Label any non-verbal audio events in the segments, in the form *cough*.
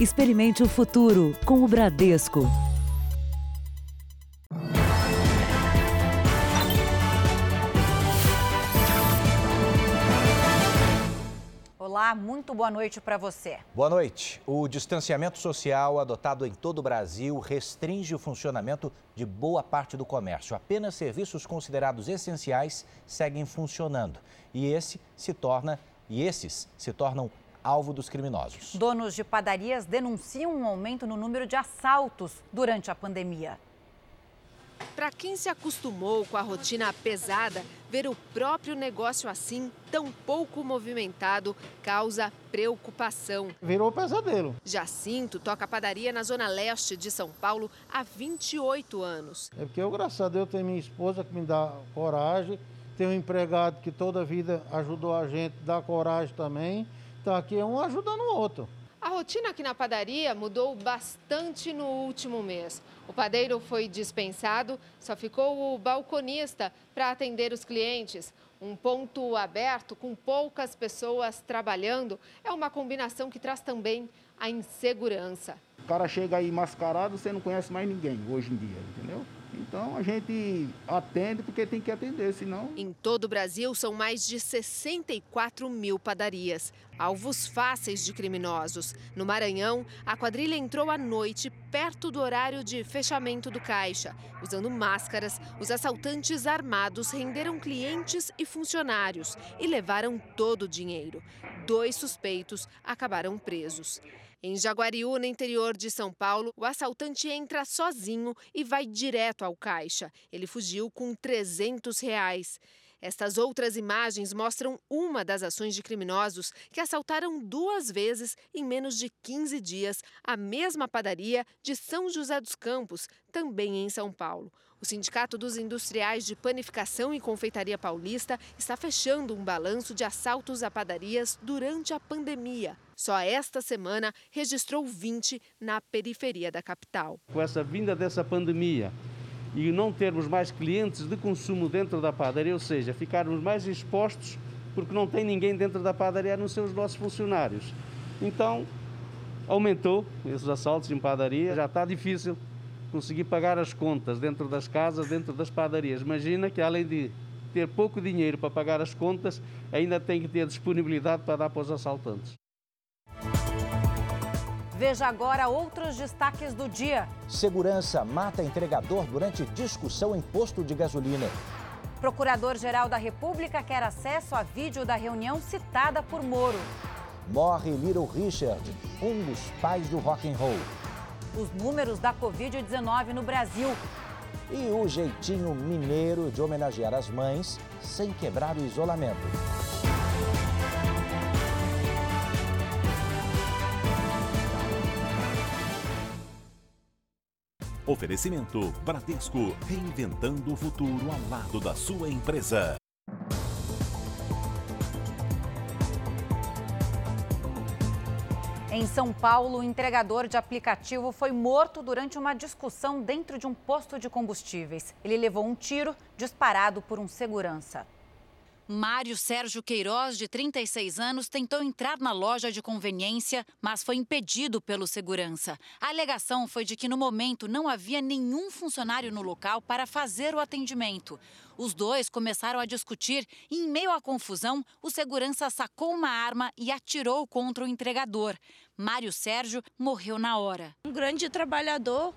Experimente o futuro com o Bradesco. Olá, muito boa noite para você. Boa noite. O distanciamento social adotado em todo o Brasil restringe o funcionamento de boa parte do comércio. Apenas serviços considerados essenciais seguem funcionando. E esse se torna e esses se tornam alvo dos criminosos. Donos de padarias denunciam um aumento no número de assaltos durante a pandemia. Para quem se acostumou com a rotina pesada, ver o próprio negócio assim, tão pouco movimentado, causa preocupação. Virou pesadelo. Jacinto toca padaria na zona leste de São Paulo há 28 anos. É porque eu, graças a Deus, tenho minha esposa que me dá coragem, tenho um empregado que toda a vida ajudou a gente, dá coragem também. Então aqui um ajudando o outro. A rotina aqui na padaria mudou bastante no último mês. O padeiro foi dispensado, só ficou o balconista para atender os clientes. Um ponto aberto com poucas pessoas trabalhando é uma combinação que traz também a insegurança. O cara chega aí mascarado, você não conhece mais ninguém hoje em dia, entendeu? Então a gente atende porque tem que atender, senão. Em todo o Brasil são mais de 64 mil padarias, alvos fáceis de criminosos. No Maranhão, a quadrilha entrou à noite, perto do horário de fechamento do caixa. Usando máscaras, os assaltantes armados renderam clientes e funcionários e levaram todo o dinheiro. Dois suspeitos acabaram presos. Em Jaguariúna, interior de São Paulo, o assaltante entra sozinho e vai direto ao caixa. Ele fugiu com 300 reais. Estas outras imagens mostram uma das ações de criminosos que assaltaram duas vezes em menos de 15 dias a mesma padaria de São José dos Campos, também em São Paulo. O Sindicato dos Industriais de Panificação e Confeitaria Paulista está fechando um balanço de assaltos a padarias durante a pandemia. Só esta semana registrou 20 na periferia da capital. Com essa vinda dessa pandemia e não termos mais clientes de consumo dentro da padaria, ou seja, ficarmos mais expostos porque não tem ninguém dentro da padaria a não ser os nossos funcionários. Então, aumentou esses assaltos em padaria, já está difícil conseguir pagar as contas dentro das casas, dentro das padarias. Imagina que além de ter pouco dinheiro para pagar as contas, ainda tem que ter disponibilidade para dar para os assaltantes. Veja agora outros destaques do dia. Segurança mata entregador durante discussão em posto de gasolina. Procurador-Geral da República quer acesso a vídeo da reunião citada por Moro. Morre Little Richard, um dos pais do rock and roll os números da Covid-19 no Brasil. E o jeitinho mineiro de homenagear as mães sem quebrar o isolamento. Oferecimento Bradesco, reinventando o futuro ao lado da sua empresa. Em São Paulo, o entregador de aplicativo foi morto durante uma discussão dentro de um posto de combustíveis. Ele levou um tiro disparado por um segurança. Mário Sérgio Queiroz, de 36 anos, tentou entrar na loja de conveniência, mas foi impedido pelo segurança. A alegação foi de que no momento não havia nenhum funcionário no local para fazer o atendimento. Os dois começaram a discutir e, em meio à confusão, o segurança sacou uma arma e atirou contra o entregador. Mário Sérgio morreu na hora. Um grande trabalhador.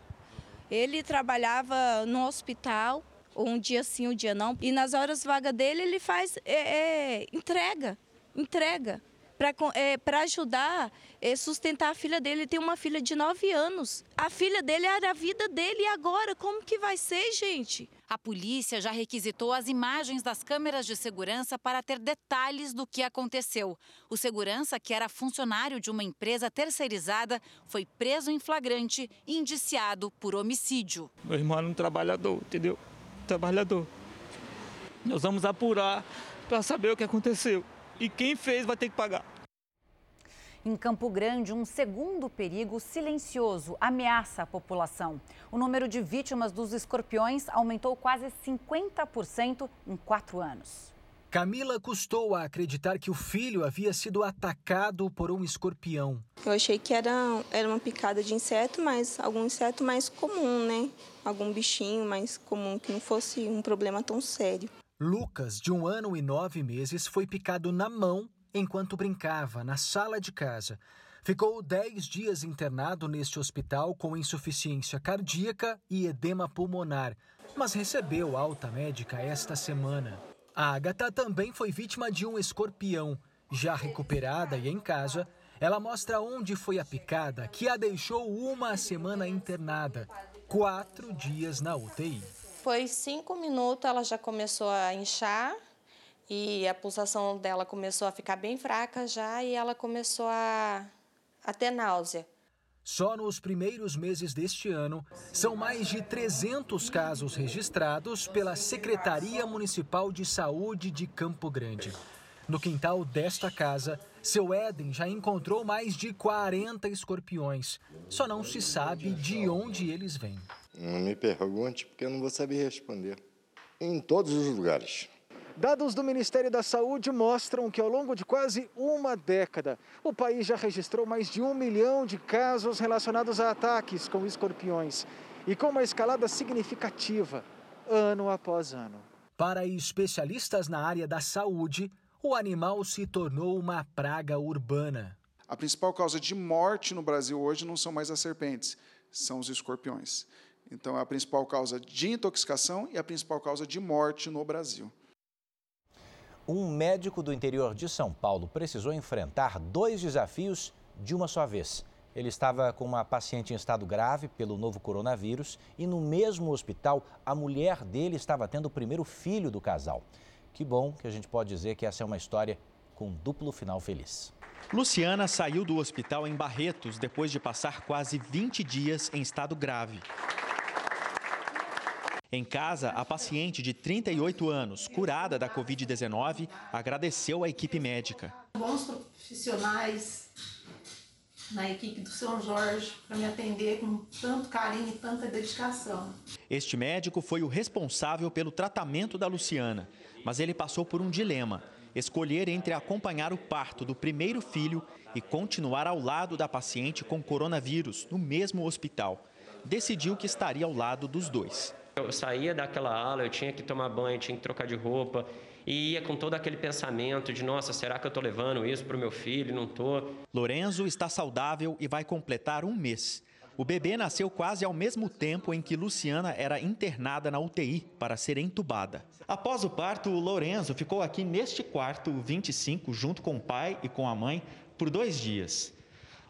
Ele trabalhava no hospital um dia sim, um dia não. E nas horas vagas dele, ele faz é, é, entrega, entrega. Para é, ajudar é, sustentar a filha dele. Ele tem uma filha de 9 anos. A filha dele era a vida dele. E agora, como que vai ser, gente? A polícia já requisitou as imagens das câmeras de segurança para ter detalhes do que aconteceu. O segurança, que era funcionário de uma empresa terceirizada, foi preso em flagrante e indiciado por homicídio. Meu irmão era um trabalhador, entendeu? Trabalhador. Nós vamos apurar para saber o que aconteceu. E quem fez vai ter que pagar. Em Campo Grande, um segundo perigo silencioso ameaça a população. O número de vítimas dos escorpiões aumentou quase 50% em quatro anos. Camila custou a acreditar que o filho havia sido atacado por um escorpião. Eu achei que era, era uma picada de inseto, mas algum inseto mais comum, né? Algum bichinho mais comum, que não fosse um problema tão sério. Lucas, de um ano e nove meses, foi picado na mão enquanto brincava na sala de casa. Ficou dez dias internado neste hospital com insuficiência cardíaca e edema pulmonar, mas recebeu alta médica esta semana. A Agatha também foi vítima de um escorpião. Já recuperada e em casa, ela mostra onde foi a picada que a deixou uma semana internada, quatro dias na UTI. Foi cinco minutos, ela já começou a inchar e a pulsação dela começou a ficar bem fraca já e ela começou a, a ter náusea. Só nos primeiros meses deste ano, são mais de 300 casos registrados pela Secretaria Municipal de Saúde de Campo Grande. No quintal desta casa, seu Éden já encontrou mais de 40 escorpiões. Só não se sabe de onde eles vêm. Não me pergunte, porque eu não vou saber responder. Em todos os lugares. Dados do Ministério da Saúde mostram que ao longo de quase uma década, o país já registrou mais de um milhão de casos relacionados a ataques com escorpiões e com uma escalada significativa, ano após ano. Para especialistas na área da saúde, o animal se tornou uma praga urbana. A principal causa de morte no Brasil hoje não são mais as serpentes, são os escorpiões. Então, é a principal causa de intoxicação e a principal causa de morte no Brasil. Um médico do interior de São Paulo precisou enfrentar dois desafios de uma só vez. Ele estava com uma paciente em estado grave pelo novo coronavírus e no mesmo hospital a mulher dele estava tendo o primeiro filho do casal. Que bom que a gente pode dizer que essa é uma história com duplo final feliz. Luciana saiu do hospital em Barretos depois de passar quase 20 dias em estado grave. Em casa, a paciente de 38 anos, curada da Covid-19, agradeceu à equipe médica. Bons profissionais na equipe do São Jorge para me atender com tanto carinho e tanta dedicação. Este médico foi o responsável pelo tratamento da Luciana, mas ele passou por um dilema: escolher entre acompanhar o parto do primeiro filho e continuar ao lado da paciente com coronavírus no mesmo hospital. Decidiu que estaria ao lado dos dois. Eu saía daquela ala, eu tinha que tomar banho, tinha que trocar de roupa e ia com todo aquele pensamento de nossa, será que eu estou levando isso para o meu filho? Não estou. Lorenzo está saudável e vai completar um mês. O bebê nasceu quase ao mesmo tempo em que Luciana era internada na UTI para ser entubada. Após o parto, o Lorenzo ficou aqui neste quarto 25 junto com o pai e com a mãe por dois dias.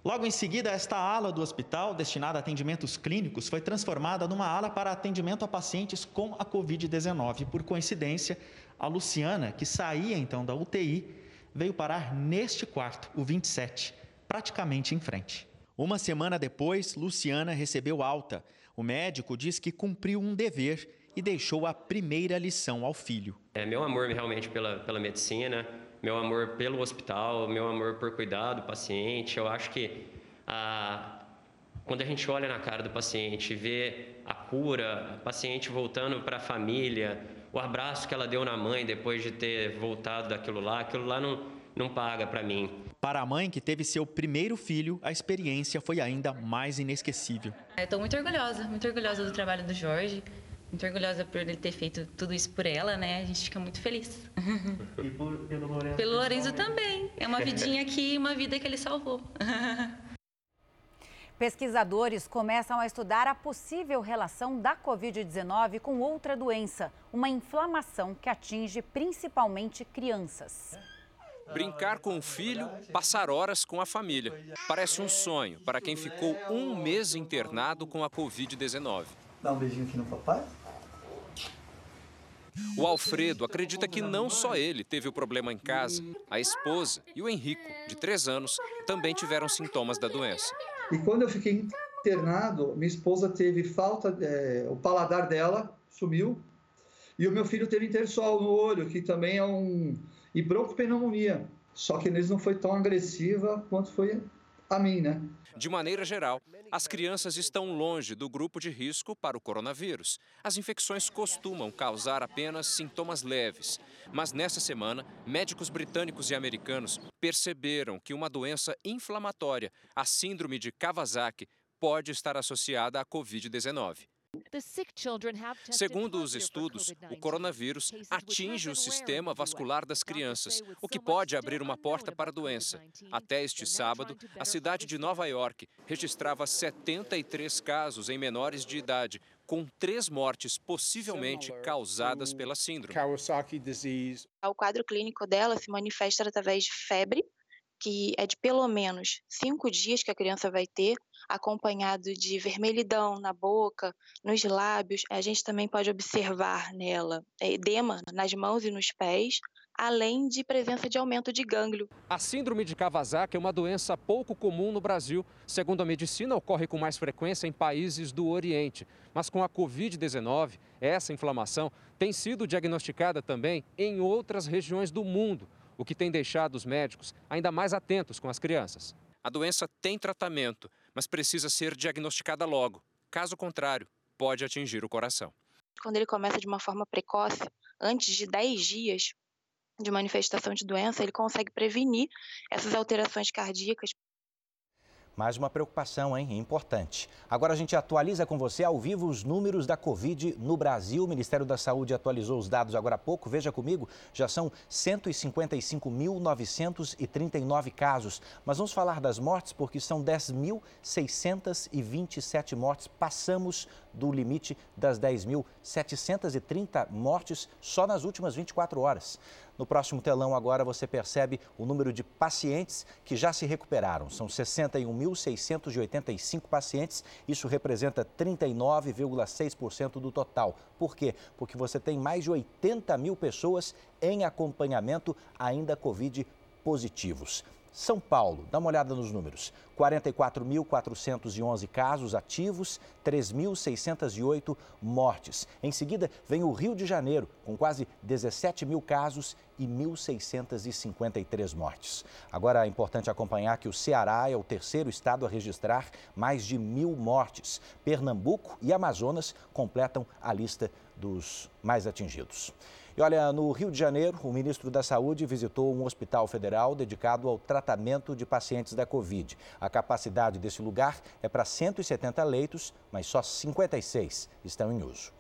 Logo em seguida, esta ala do hospital, destinada a atendimentos clínicos, foi transformada numa ala para atendimento a pacientes com a Covid-19. Por coincidência, a Luciana, que saía então da UTI, veio parar neste quarto, o 27, praticamente em frente. Uma semana depois, Luciana recebeu alta. O médico diz que cumpriu um dever e deixou a primeira lição ao filho. É meu amor realmente pela, pela medicina meu amor pelo hospital, meu amor por cuidar do paciente. Eu acho que a, quando a gente olha na cara do paciente, vê a cura, o paciente voltando para a família, o abraço que ela deu na mãe depois de ter voltado daquilo lá, aquilo lá não, não paga para mim. Para a mãe que teve seu primeiro filho, a experiência foi ainda mais inesquecível. Estou muito orgulhosa, muito orgulhosa do trabalho do Jorge muito orgulhosa por ele ter feito tudo isso por ela, né? A gente fica muito feliz. E por, pelo Lorenzo? Pelo Lorenzo também. É uma vidinha aqui, uma vida que ele salvou. *laughs* Pesquisadores começam a estudar a possível relação da Covid-19 com outra doença, uma inflamação que atinge principalmente crianças. Brincar com o filho, passar horas com a família. Parece um sonho para quem ficou um mês internado com a Covid-19. Dá um beijinho aqui no papai. O Alfredo acredita que não só ele teve o problema em casa, a esposa e o Henrico, de três anos, também tiveram sintomas da doença. E quando eu fiquei internado, minha esposa teve falta, é, o paladar dela sumiu, e o meu filho teve intersol no olho, que também é um. e broncopneumonia. Só que neles não foi tão agressiva quanto foi a mim, né? De maneira geral, as crianças estão longe do grupo de risco para o coronavírus. As infecções costumam causar apenas sintomas leves. Mas nessa semana, médicos britânicos e americanos perceberam que uma doença inflamatória, a síndrome de Kawasaki, pode estar associada à Covid-19. Segundo os estudos, o coronavírus atinge o sistema vascular das crianças, o que pode abrir uma porta para a doença. Até este sábado, a cidade de Nova York registrava 73 casos em menores de idade, com três mortes possivelmente causadas pela síndrome. O quadro clínico dela se manifesta através de febre, que é de pelo menos cinco dias que a criança vai ter, acompanhado de vermelhidão na boca, nos lábios. A gente também pode observar nela é, edema nas mãos e nos pés, além de presença de aumento de gânglio. A síndrome de Kawasaki é uma doença pouco comum no Brasil. Segundo a medicina, ocorre com mais frequência em países do Oriente. Mas com a Covid-19, essa inflamação tem sido diagnosticada também em outras regiões do mundo o que tem deixado os médicos ainda mais atentos com as crianças. A doença tem tratamento, mas precisa ser diagnosticada logo. Caso contrário, pode atingir o coração. Quando ele começa de uma forma precoce, antes de 10 dias de manifestação de doença, ele consegue prevenir essas alterações cardíacas. Mais uma preocupação, hein? Importante. Agora a gente atualiza com você ao vivo os números da Covid no Brasil. O Ministério da Saúde atualizou os dados agora há pouco. Veja comigo, já são 155.939 casos. Mas vamos falar das mortes porque são 10.627 mortes. Passamos do limite das 10.730 mortes só nas últimas 24 horas. No próximo telão agora você percebe o número de pacientes que já se recuperaram. São 61.685 pacientes, isso representa 39,6% do total. Por quê? Porque você tem mais de 80 mil pessoas em acompanhamento ainda Covid positivos. São Paulo, dá uma olhada nos números: 44.411 casos ativos, 3.608 mortes. Em seguida, vem o Rio de Janeiro, com quase 17 mil casos e 1.653 mortes. Agora é importante acompanhar que o Ceará é o terceiro estado a registrar mais de mil mortes. Pernambuco e Amazonas completam a lista dos mais atingidos. E olha, no Rio de Janeiro, o ministro da Saúde visitou um hospital federal dedicado ao tratamento de pacientes da Covid. A capacidade desse lugar é para 170 leitos, mas só 56 estão em uso.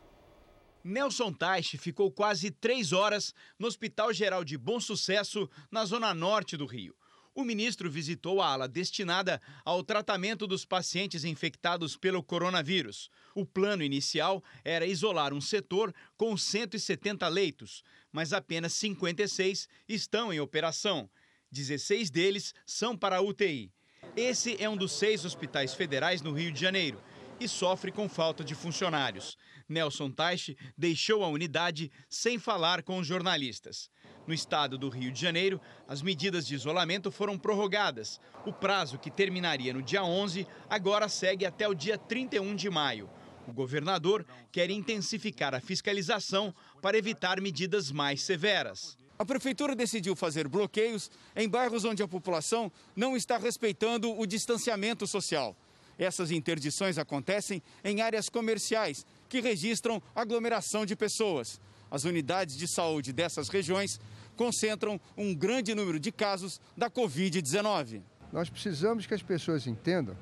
Nelson Taixe ficou quase três horas no Hospital Geral de Bom Sucesso, na zona norte do Rio o ministro visitou a ala destinada ao tratamento dos pacientes infectados pelo coronavírus. O plano inicial era isolar um setor com 170 leitos, mas apenas 56 estão em operação. 16 deles são para a UTI. Esse é um dos seis hospitais federais no Rio de Janeiro e sofre com falta de funcionários. Nelson Taixe deixou a unidade sem falar com os jornalistas. No estado do Rio de Janeiro, as medidas de isolamento foram prorrogadas. O prazo, que terminaria no dia 11, agora segue até o dia 31 de maio. O governador quer intensificar a fiscalização para evitar medidas mais severas. A prefeitura decidiu fazer bloqueios em bairros onde a população não está respeitando o distanciamento social. Essas interdições acontecem em áreas comerciais que registram aglomeração de pessoas. As unidades de saúde dessas regiões concentram um grande número de casos da Covid-19. Nós precisamos que as pessoas entendam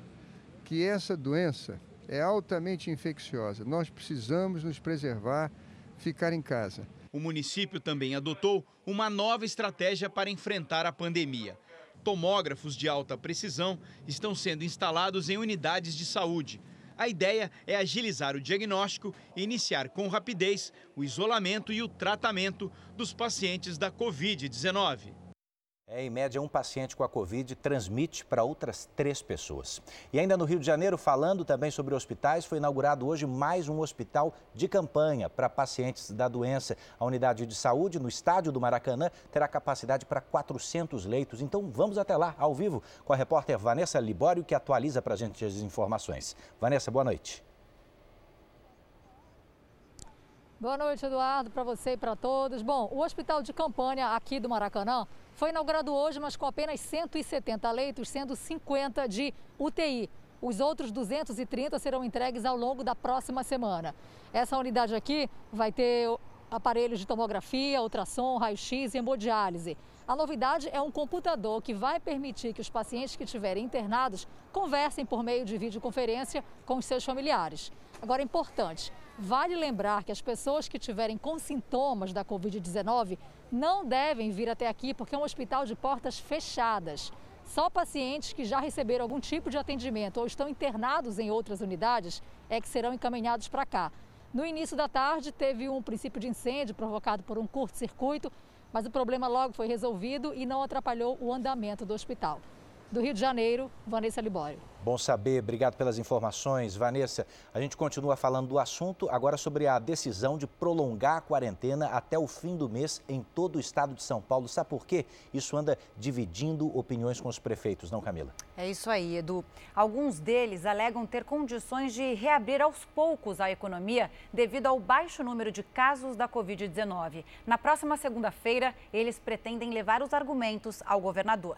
que essa doença é altamente infecciosa. Nós precisamos nos preservar, ficar em casa. O município também adotou uma nova estratégia para enfrentar a pandemia. Tomógrafos de alta precisão estão sendo instalados em unidades de saúde. A ideia é agilizar o diagnóstico e iniciar com rapidez o isolamento e o tratamento dos pacientes da Covid-19. É, em média, um paciente com a Covid transmite para outras três pessoas. E ainda no Rio de Janeiro, falando também sobre hospitais, foi inaugurado hoje mais um hospital de campanha para pacientes da doença. A unidade de saúde no estádio do Maracanã terá capacidade para 400 leitos. Então vamos até lá, ao vivo, com a repórter Vanessa Libório, que atualiza para a gente as informações. Vanessa, boa noite. Boa noite, Eduardo, para você e para todos. Bom, o Hospital de Campanha aqui do Maracanã foi inaugurado hoje, mas com apenas 170 leitos, sendo 50 de UTI. Os outros 230 serão entregues ao longo da próxima semana. Essa unidade aqui vai ter aparelhos de tomografia, ultrassom, raio-x e hemodiálise. A novidade é um computador que vai permitir que os pacientes que estiverem internados conversem por meio de videoconferência com os seus familiares. Agora, é importante, vale lembrar que as pessoas que tiverem com sintomas da Covid-19 não devem vir até aqui porque é um hospital de portas fechadas. Só pacientes que já receberam algum tipo de atendimento ou estão internados em outras unidades é que serão encaminhados para cá. No início da tarde, teve um princípio de incêndio provocado por um curto-circuito mas o problema logo foi resolvido e não atrapalhou o andamento do hospital. Do Rio de Janeiro, Vanessa Libório. Bom saber, obrigado pelas informações. Vanessa, a gente continua falando do assunto, agora sobre a decisão de prolongar a quarentena até o fim do mês em todo o estado de São Paulo. Sabe por quê? Isso anda dividindo opiniões com os prefeitos, não, Camila? É isso aí, Edu. Alguns deles alegam ter condições de reabrir aos poucos a economia devido ao baixo número de casos da Covid-19. Na próxima segunda-feira, eles pretendem levar os argumentos ao governador.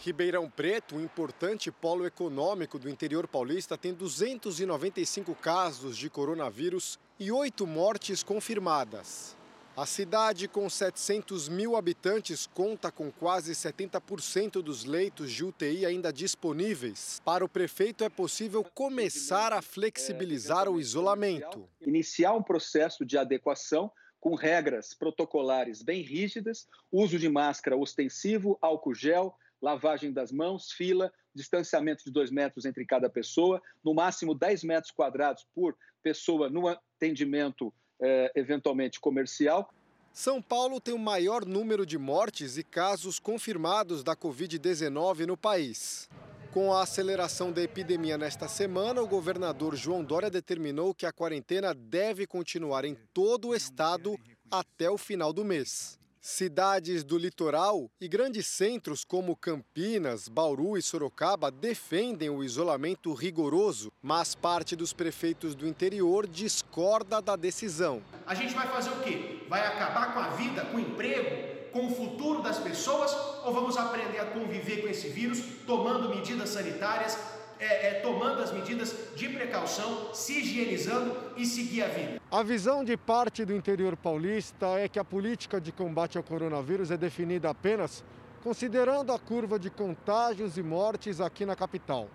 Ribeirão Preto, um importante polo econômico do interior paulista, tem 295 casos de coronavírus e oito mortes confirmadas. A cidade, com 700 mil habitantes, conta com quase 70% dos leitos de UTI ainda disponíveis. Para o prefeito, é possível começar a flexibilizar o isolamento. Iniciar um processo de adequação com regras protocolares bem rígidas, uso de máscara ostensivo, álcool gel, lavagem das mãos, fila, distanciamento de dois metros entre cada pessoa, no máximo 10 metros quadrados por pessoa no atendimento eh, eventualmente comercial. São Paulo tem o maior número de mortes e casos confirmados da Covid-19 no país. Com a aceleração da epidemia nesta semana, o governador João Dória determinou que a quarentena deve continuar em todo o estado até o final do mês. Cidades do litoral e grandes centros como Campinas, Bauru e Sorocaba defendem o isolamento rigoroso, mas parte dos prefeitos do interior discorda da decisão. A gente vai fazer o quê? Vai acabar com a vida, com o emprego, com o futuro das pessoas ou vamos aprender a conviver com esse vírus tomando medidas sanitárias, é, é, tomando as medidas de precaução, se higienizando e seguir a vida. A visão de parte do interior paulista é que a política de combate ao coronavírus é definida apenas considerando a curva de contágios e mortes aqui na capital.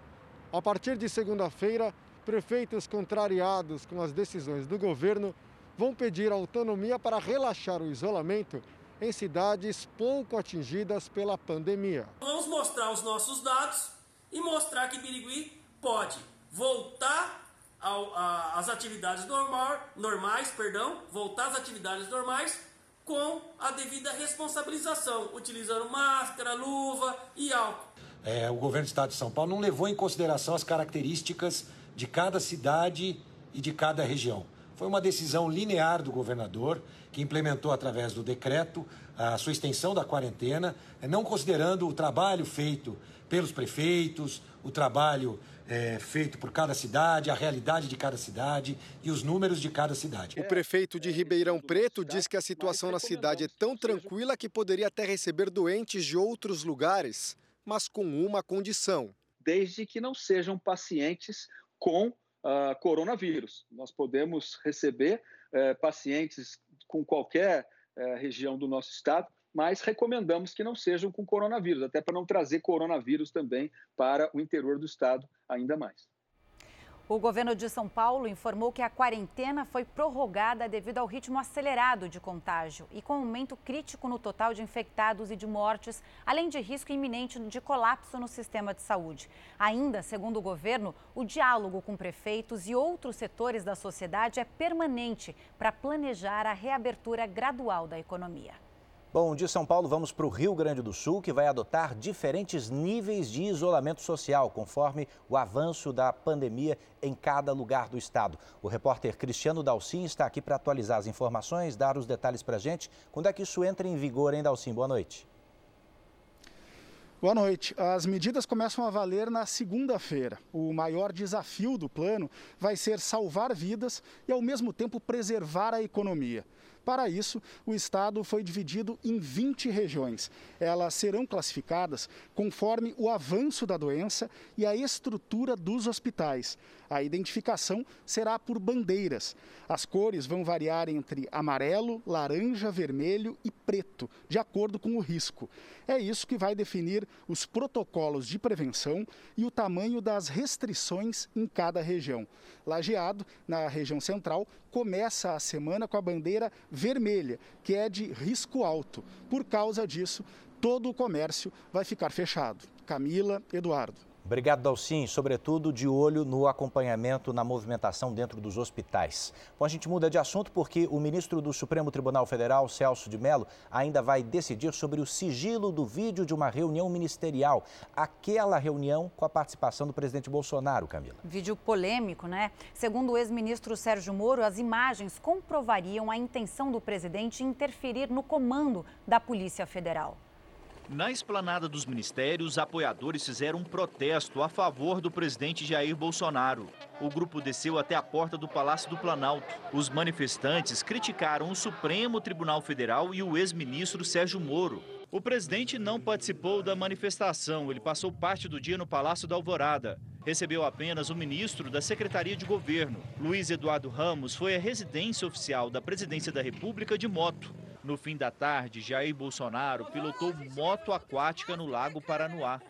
A partir de segunda-feira, prefeitos contrariados com as decisões do governo vão pedir autonomia para relaxar o isolamento em cidades pouco atingidas pela pandemia. Vamos mostrar os nossos dados e mostrar que Birigui pode voltar ao, a, às atividades normal, normais, perdão, voltar às atividades normais com a devida responsabilização, utilizando máscara, luva e álcool. É, o governo do estado de São Paulo não levou em consideração as características de cada cidade e de cada região. Foi uma decisão linear do governador, que implementou através do decreto a sua extensão da quarentena, não considerando o trabalho feito pelos prefeitos, o trabalho é, feito por cada cidade, a realidade de cada cidade e os números de cada cidade. O prefeito de Ribeirão Preto diz que a situação na cidade é tão tranquila que poderia até receber doentes de outros lugares, mas com uma condição. Desde que não sejam pacientes com uh, coronavírus. Nós podemos receber uh, pacientes com qualquer uh, região do nosso estado mas recomendamos que não sejam com coronavírus, até para não trazer coronavírus também para o interior do estado ainda mais. O governo de São Paulo informou que a quarentena foi prorrogada devido ao ritmo acelerado de contágio e com aumento crítico no total de infectados e de mortes, além de risco iminente de colapso no sistema de saúde. Ainda, segundo o governo, o diálogo com prefeitos e outros setores da sociedade é permanente para planejar a reabertura gradual da economia. Bom, de São Paulo vamos para o Rio Grande do Sul, que vai adotar diferentes níveis de isolamento social, conforme o avanço da pandemia em cada lugar do estado. O repórter Cristiano Dalcin está aqui para atualizar as informações, dar os detalhes para a gente. Quando é que isso entra em vigor, hein, Dalcin? Boa noite. Boa noite. As medidas começam a valer na segunda-feira. O maior desafio do plano vai ser salvar vidas e, ao mesmo tempo, preservar a economia. Para isso, o estado foi dividido em 20 regiões. Elas serão classificadas conforme o avanço da doença e a estrutura dos hospitais. A identificação será por bandeiras. As cores vão variar entre amarelo, laranja, vermelho e preto, de acordo com o risco. É isso que vai definir os protocolos de prevenção e o tamanho das restrições em cada região. Lajeado, na região central, começa a semana com a bandeira vermelha, que é de risco alto. Por causa disso, todo o comércio vai ficar fechado. Camila, Eduardo. Obrigado, Dalcin. Sobretudo de olho no acompanhamento na movimentação dentro dos hospitais. Bom, a gente muda de assunto porque o ministro do Supremo Tribunal Federal, Celso de Mello, ainda vai decidir sobre o sigilo do vídeo de uma reunião ministerial. Aquela reunião com a participação do presidente Bolsonaro, Camila. Vídeo polêmico, né? Segundo o ex-ministro Sérgio Moro, as imagens comprovariam a intenção do presidente interferir no comando da Polícia Federal. Na esplanada dos ministérios, apoiadores fizeram um protesto a favor do presidente Jair Bolsonaro. O grupo desceu até a porta do Palácio do Planalto. Os manifestantes criticaram o Supremo Tribunal Federal e o ex-ministro Sérgio Moro. O presidente não participou da manifestação, ele passou parte do dia no Palácio da Alvorada. Recebeu apenas o ministro da Secretaria de Governo. Luiz Eduardo Ramos foi à residência oficial da Presidência da República de moto. No fim da tarde, Jair Bolsonaro pilotou moto aquática no Lago Paranoá.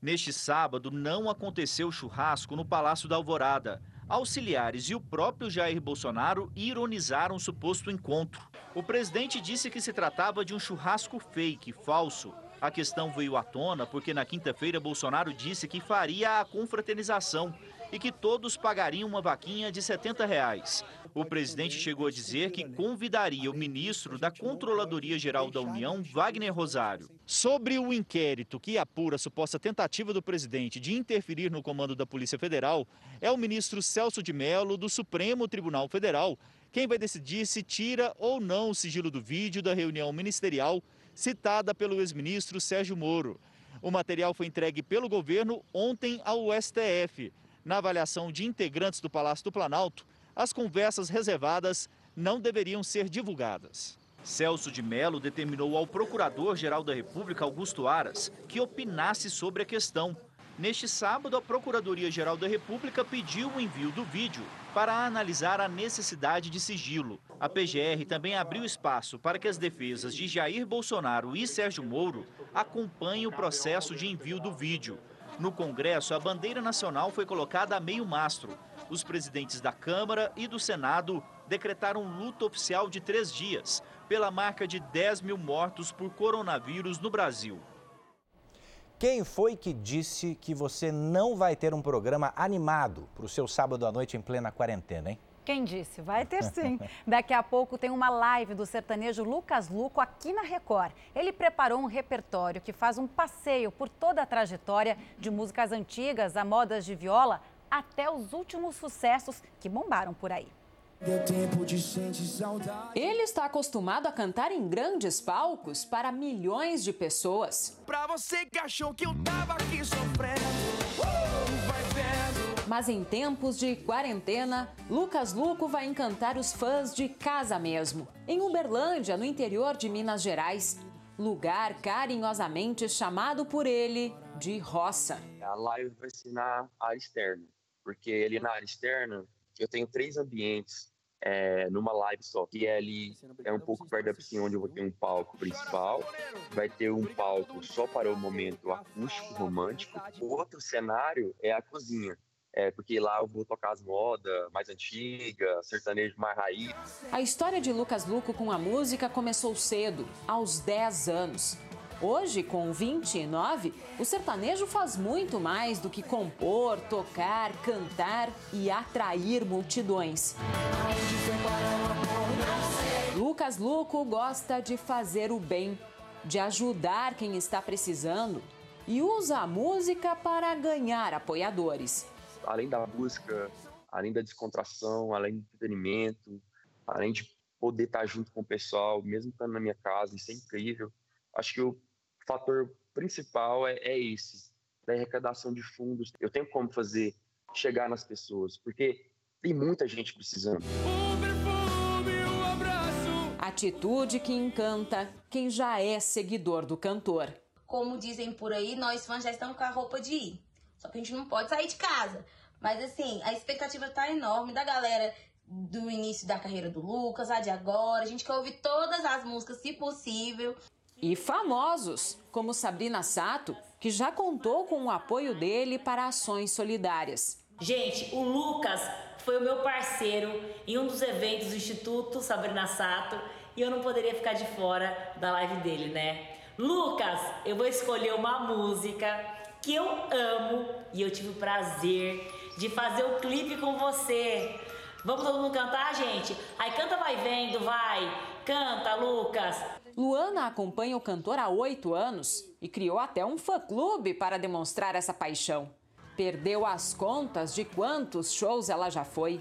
Neste sábado, não aconteceu churrasco no Palácio da Alvorada. Auxiliares e o próprio Jair Bolsonaro ironizaram o suposto encontro. O presidente disse que se tratava de um churrasco fake, falso. A questão veio à tona porque na quinta-feira Bolsonaro disse que faria a confraternização e que todos pagariam uma vaquinha de 70 reais. O presidente chegou a dizer que convidaria o ministro da Controladoria Geral da União, Wagner Rosário. Sobre o inquérito que apura a suposta tentativa do presidente de interferir no comando da Polícia Federal, é o ministro Celso de Mello, do Supremo Tribunal Federal, quem vai decidir se tira ou não o sigilo do vídeo da reunião ministerial citada pelo ex-ministro Sérgio Moro. O material foi entregue pelo governo ontem ao STF. Na avaliação de integrantes do Palácio do Planalto, as conversas reservadas não deveriam ser divulgadas. Celso de Mello determinou ao Procurador-Geral da República, Augusto Aras, que opinasse sobre a questão. Neste sábado, a Procuradoria-Geral da República pediu o envio do vídeo para analisar a necessidade de sigilo. A PGR também abriu espaço para que as defesas de Jair Bolsonaro e Sérgio Moro acompanhem o processo de envio do vídeo. No Congresso, a bandeira nacional foi colocada a meio mastro os presidentes da Câmara e do Senado decretaram luto oficial de três dias, pela marca de 10 mil mortos por coronavírus no Brasil. Quem foi que disse que você não vai ter um programa animado para o seu sábado à noite em plena quarentena, hein? Quem disse? Vai ter sim. *laughs* Daqui a pouco tem uma live do sertanejo Lucas Luco aqui na Record. Ele preparou um repertório que faz um passeio por toda a trajetória de músicas antigas a modas de viola até os últimos sucessos que bombaram por aí. Ele está acostumado a cantar em grandes palcos para milhões de pessoas. Pra você que achou que eu tava aqui sofrendo, uh. Mas em tempos de quarentena, Lucas Luco vai encantar os fãs de casa mesmo. Em Uberlândia, no interior de Minas Gerais, lugar carinhosamente chamado por ele de roça. A live vai ser na área externa porque ali na área externa eu tenho três ambientes é, numa live só, que é ali, é um pouco perto da piscina, onde eu vou ter um palco principal, vai ter um palco só para o momento acústico romântico, o outro cenário é a cozinha, é, porque lá eu vou tocar as modas mais antigas, sertanejo mais raiz. A história de Lucas Luco com a música começou cedo, aos 10 anos. Hoje, com 29, o sertanejo faz muito mais do que compor, tocar, cantar e atrair multidões. Lucas Luco gosta de fazer o bem, de ajudar quem está precisando e usa a música para ganhar apoiadores. Além da música, além da descontração, além do entretenimento, além de poder estar junto com o pessoal, mesmo estando na minha casa, isso é incrível. Acho que o fator principal é, é esse, da arrecadação de fundos. Eu tenho como fazer chegar nas pessoas, porque tem muita gente precisando. Atitude que encanta quem já é seguidor do cantor. Como dizem por aí, nós fãs já estamos com a roupa de ir. Só que a gente não pode sair de casa. Mas assim, a expectativa tá enorme da galera do início da carreira do Lucas, a de agora. A gente quer ouvir todas as músicas, se possível. E famosos, como Sabrina Sato, que já contou com o apoio dele para ações solidárias. Gente, o Lucas foi o meu parceiro em um dos eventos do Instituto Sabrina Sato e eu não poderia ficar de fora da live dele, né? Lucas, eu vou escolher uma música que eu amo e eu tive o prazer de fazer o clipe com você. Vamos todo mundo cantar, gente? Aí canta, vai vendo, vai. Canta, Lucas. Luana acompanha o cantor há oito anos e criou até um fã-clube para demonstrar essa paixão. Perdeu as contas de quantos shows ela já foi.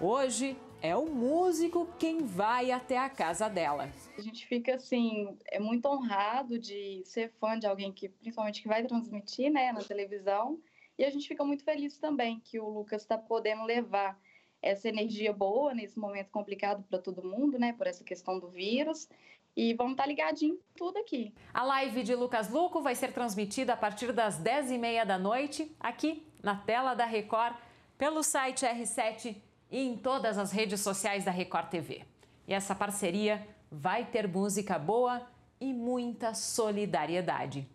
Hoje é o músico quem vai até a casa dela. A gente fica assim, é muito honrado de ser fã de alguém que principalmente que vai transmitir, né, na televisão. E a gente fica muito feliz também que o Lucas está podendo levar essa energia boa nesse momento complicado para todo mundo, né, por essa questão do vírus. E vamos estar tá ligadinho tudo aqui. A live de Lucas Luco vai ser transmitida a partir das 10h30 da noite, aqui na tela da Record, pelo site R7 e em todas as redes sociais da Record TV. E essa parceria vai ter música boa e muita solidariedade.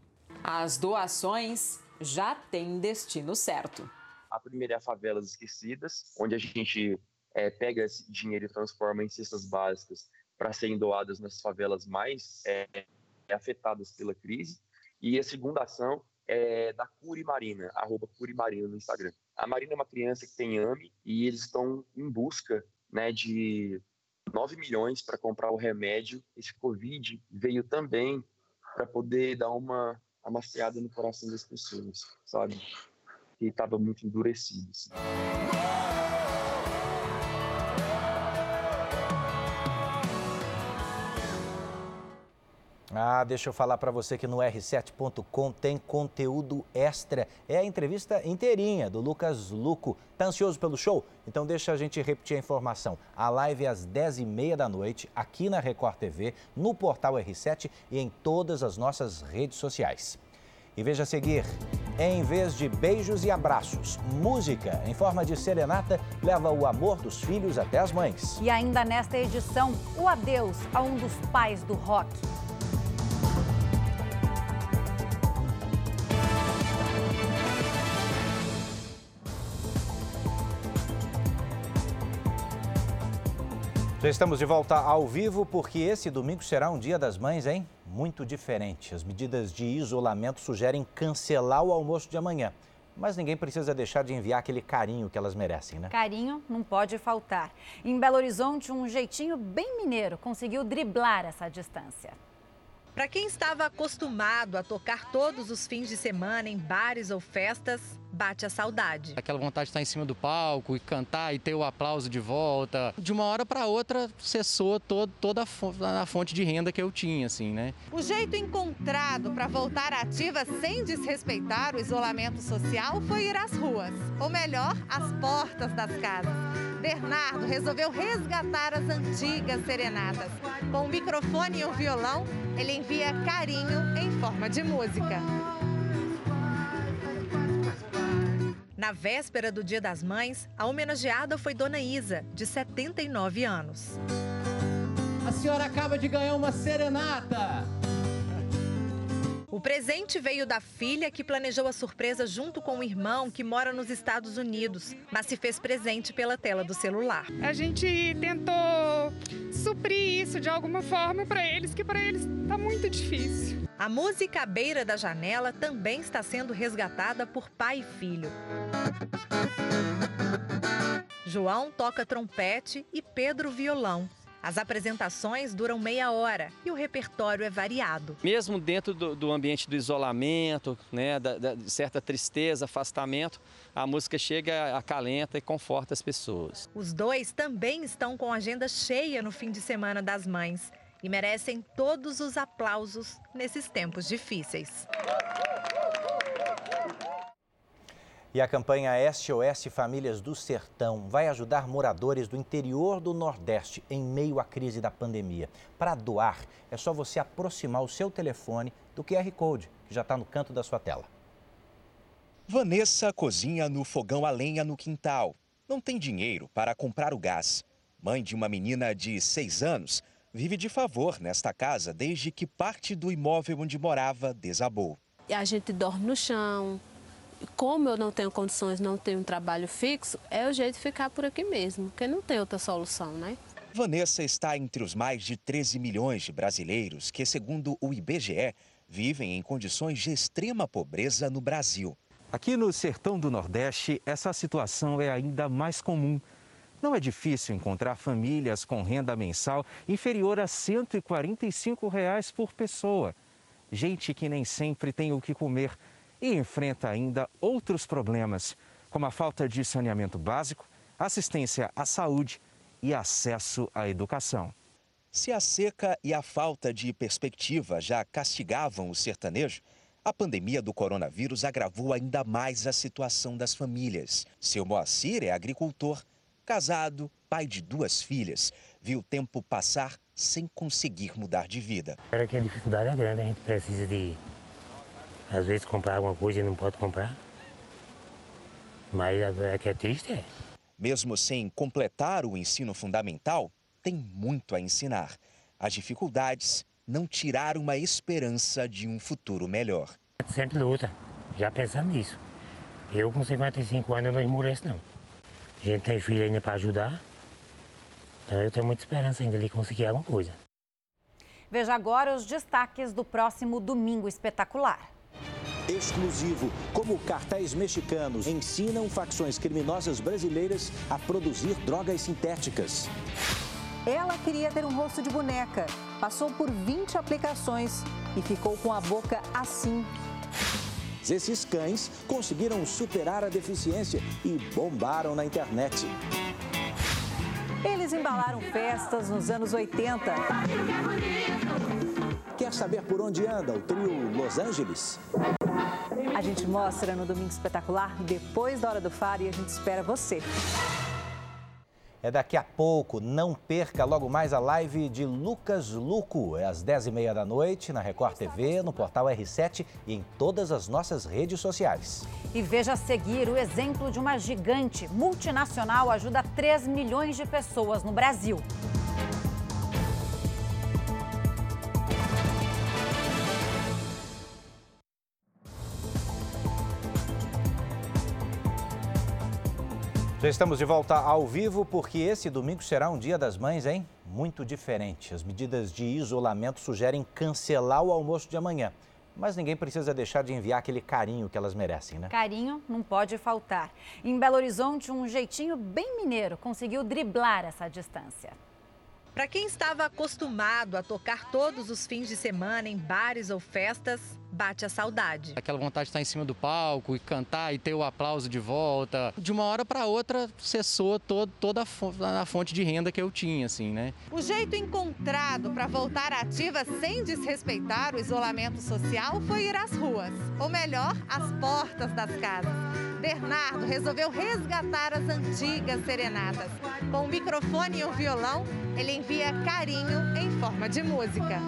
As doações já têm destino certo. A primeira é a Favelas Esquecidas, onde a gente é, pega esse dinheiro e transforma em cestas básicas para serem doadas nas favelas mais é, afetadas pela crise. E a segunda ação é da Curi Marina, arroba Curi Marina no Instagram. A Marina é uma criança que tem AME e eles estão em busca né, de 9 milhões para comprar o remédio. Esse Covid veio também para poder dar uma amaciada no coração das pessoas, sabe? Que estava muito endurecido. Assim. Ah, deixa eu falar para você que no r7.com tem conteúdo extra. É a entrevista inteirinha do Lucas Luco. Tá ansioso pelo show? Então deixa a gente repetir a informação. A live é às 10h30 da noite, aqui na Record TV, no portal R7 e em todas as nossas redes sociais. E veja a seguir, em vez de beijos e abraços, música em forma de serenata leva o amor dos filhos até as mães. E ainda nesta edição, o adeus a um dos pais do rock. Já estamos de volta ao vivo porque esse domingo será um dia das mães, hein? Muito diferente. As medidas de isolamento sugerem cancelar o almoço de amanhã. Mas ninguém precisa deixar de enviar aquele carinho que elas merecem, né? Carinho não pode faltar. Em Belo Horizonte, um jeitinho bem mineiro conseguiu driblar essa distância. Para quem estava acostumado a tocar todos os fins de semana em bares ou festas, bate a saudade. Aquela vontade de estar em cima do palco e cantar e ter o aplauso de volta. De uma hora para outra cessou todo, toda a fonte de renda que eu tinha, assim, né? O jeito encontrado para voltar ativa sem desrespeitar o isolamento social foi ir às ruas, ou melhor, às portas das casas. Bernardo resolveu resgatar as antigas serenatas. Com um microfone e um violão, ele envia carinho em forma de música. Na véspera do Dia das Mães, a homenageada foi Dona Isa, de 79 anos. A senhora acaba de ganhar uma serenata. O presente veio da filha que planejou a surpresa junto com o irmão que mora nos Estados Unidos, mas se fez presente pela tela do celular. A gente tentou suprir isso de alguma forma para eles, que para eles está muito difícil. A música à beira da janela também está sendo resgatada por pai e filho. João toca trompete e Pedro violão. As apresentações duram meia hora e o repertório é variado. Mesmo dentro do, do ambiente do isolamento, né, da, da, de certa tristeza, afastamento, a música chega, acalenta e conforta as pessoas. Os dois também estão com agenda cheia no fim de semana das mães e merecem todos os aplausos nesses tempos difíceis. E a campanha SOS Famílias do Sertão vai ajudar moradores do interior do Nordeste em meio à crise da pandemia. Para doar, é só você aproximar o seu telefone do QR Code, que já está no canto da sua tela. Vanessa cozinha no fogão a lenha no quintal. Não tem dinheiro para comprar o gás. Mãe de uma menina de seis anos, vive de favor nesta casa desde que parte do imóvel onde morava desabou. A gente dorme no chão. Como eu não tenho condições, não tenho um trabalho fixo, é o jeito de ficar por aqui mesmo, porque não tem outra solução, né? Vanessa está entre os mais de 13 milhões de brasileiros que, segundo o IBGE, vivem em condições de extrema pobreza no Brasil. Aqui no sertão do Nordeste, essa situação é ainda mais comum. Não é difícil encontrar famílias com renda mensal inferior a 145 reais por pessoa. Gente que nem sempre tem o que comer e enfrenta ainda outros problemas, como a falta de saneamento básico, assistência à saúde e acesso à educação. Se a seca e a falta de perspectiva já castigavam o sertanejo, a pandemia do coronavírus agravou ainda mais a situação das famílias. Seu Moacir é agricultor Casado, pai de duas filhas, viu o tempo passar sem conseguir mudar de vida. Era que a dificuldade é grande, a gente precisa de, às vezes, comprar alguma coisa e não pode comprar. Mas é que é triste, é. Mesmo sem completar o ensino fundamental, tem muito a ensinar. As dificuldades não tiraram a esperança de um futuro melhor. Sempre luta, já pensando nisso. Eu com 55 anos não esmoreço não. A gente tem filho ainda para ajudar. Então eu tenho muita esperança ainda de conseguir alguma coisa. Veja agora os destaques do próximo Domingo Espetacular. Exclusivo, como cartéis mexicanos ensinam facções criminosas brasileiras a produzir drogas sintéticas. Ela queria ter um rosto de boneca, passou por 20 aplicações e ficou com a boca assim. Esses cães conseguiram superar a deficiência e bombaram na internet. Eles embalaram festas nos anos 80. Quer saber por onde anda o trio Los Angeles? A gente mostra no Domingo Espetacular depois da Hora do Faro e a gente espera você. É daqui a pouco, não perca logo mais a live de Lucas Luco. É às 10h30 da noite na Record TV, no portal R7 e em todas as nossas redes sociais. E veja a seguir o exemplo de uma gigante multinacional ajuda 3 milhões de pessoas no Brasil. Já estamos de volta ao vivo porque esse domingo será um dia das mães, hein? Muito diferente. As medidas de isolamento sugerem cancelar o almoço de amanhã. Mas ninguém precisa deixar de enviar aquele carinho que elas merecem, né? Carinho não pode faltar. Em Belo Horizonte, um jeitinho bem mineiro conseguiu driblar essa distância. Para quem estava acostumado a tocar todos os fins de semana em bares ou festas, bate a saudade. Aquela vontade de estar em cima do palco e cantar e ter o aplauso de volta. De uma hora para outra, cessou todo, toda a fonte de renda que eu tinha, assim, né? O jeito encontrado para voltar ativa sem desrespeitar o isolamento social foi ir às ruas, ou melhor, às portas das casas. Bernardo resolveu resgatar as antigas serenatas. Com o microfone e o violão, ele envia carinho em forma de música.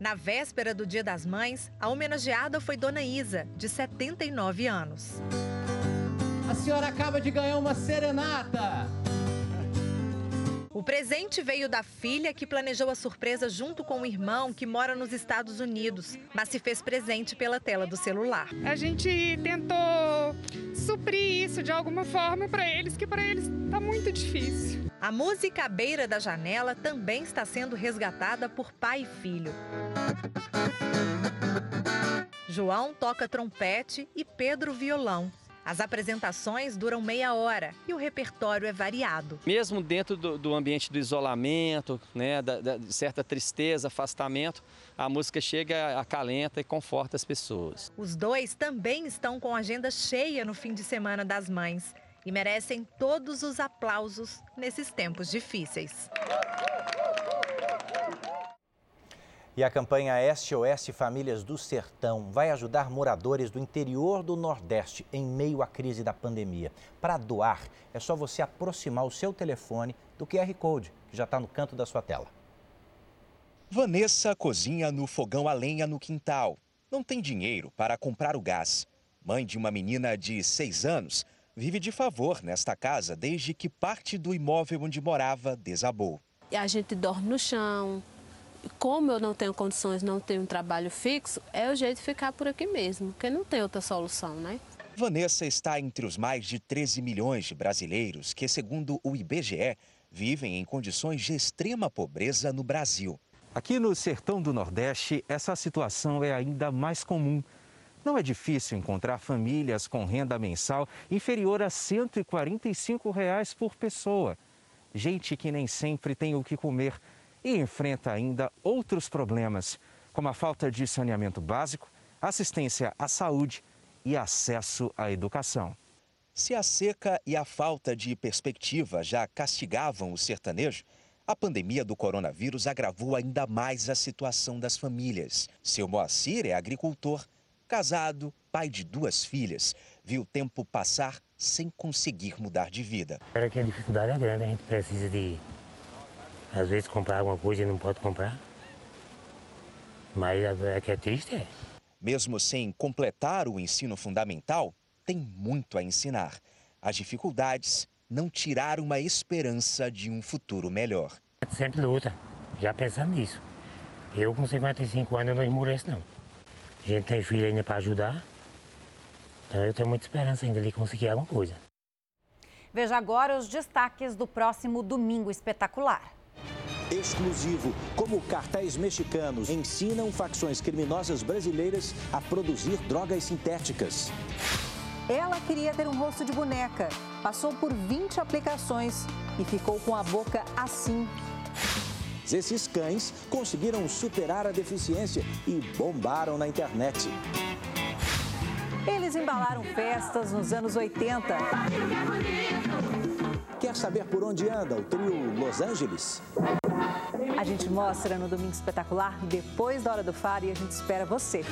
Na véspera do Dia das Mães, a homenageada foi Dona Isa, de 79 anos. A senhora acaba de ganhar uma serenata. O presente veio da filha que planejou a surpresa junto com o irmão que mora nos Estados Unidos, mas se fez presente pela tela do celular. A gente tentou suprir isso de alguma forma para eles, que para eles está muito difícil. A música à beira da janela também está sendo resgatada por pai e filho. João toca trompete e Pedro violão. As apresentações duram meia hora e o repertório é variado. Mesmo dentro do, do ambiente do isolamento, né, da, da, de certa tristeza, afastamento, a música chega, acalenta e conforta as pessoas. Os dois também estão com agenda cheia no fim de semana das mães e merecem todos os aplausos nesses tempos difíceis. E a campanha SOS Famílias do Sertão vai ajudar moradores do interior do Nordeste em meio à crise da pandemia. Para doar, é só você aproximar o seu telefone do QR Code, que já está no canto da sua tela. Vanessa cozinha no fogão a lenha no quintal. Não tem dinheiro para comprar o gás. Mãe de uma menina de seis anos, vive de favor nesta casa desde que parte do imóvel onde morava desabou. A gente dorme no chão, como eu não tenho condições, não tenho um trabalho fixo, é o jeito de ficar por aqui mesmo, porque não tem outra solução, né? Vanessa está entre os mais de 13 milhões de brasileiros que, segundo o IBGE, vivem em condições de extrema pobreza no Brasil. Aqui no sertão do Nordeste, essa situação é ainda mais comum. Não é difícil encontrar famílias com renda mensal inferior a 145 reais por pessoa. Gente que nem sempre tem o que comer e enfrenta ainda outros problemas, como a falta de saneamento básico, assistência à saúde e acesso à educação. Se a seca e a falta de perspectiva já castigavam o sertanejo, a pandemia do coronavírus agravou ainda mais a situação das famílias. Seu Moacir é agricultor, casado, pai de duas filhas. Viu o tempo passar sem conseguir mudar de vida. Era que a dificuldade é grande, a gente precisa de às vezes comprar alguma coisa e não pode comprar. Mas é que é triste, é. Mesmo sem completar o ensino fundamental, tem muito a ensinar. As dificuldades não tiraram a esperança de um futuro melhor. Sempre luta, já pensando nisso. Eu com 55 anos não esmoreço não. A gente tem filho ainda para ajudar. Então eu tenho muita esperança ainda de conseguir alguma coisa. Veja agora os destaques do próximo Domingo Espetacular exclusivo, como cartéis mexicanos ensinam facções criminosas brasileiras a produzir drogas sintéticas. Ela queria ter um rosto de boneca, passou por 20 aplicações e ficou com a boca assim. Esses cães conseguiram superar a deficiência e bombaram na internet. Eles embalaram festas nos anos 80. Quer saber por onde anda o trio Los Angeles? A gente mostra no Domingo Espetacular, depois da Hora do Faro, e a gente espera você.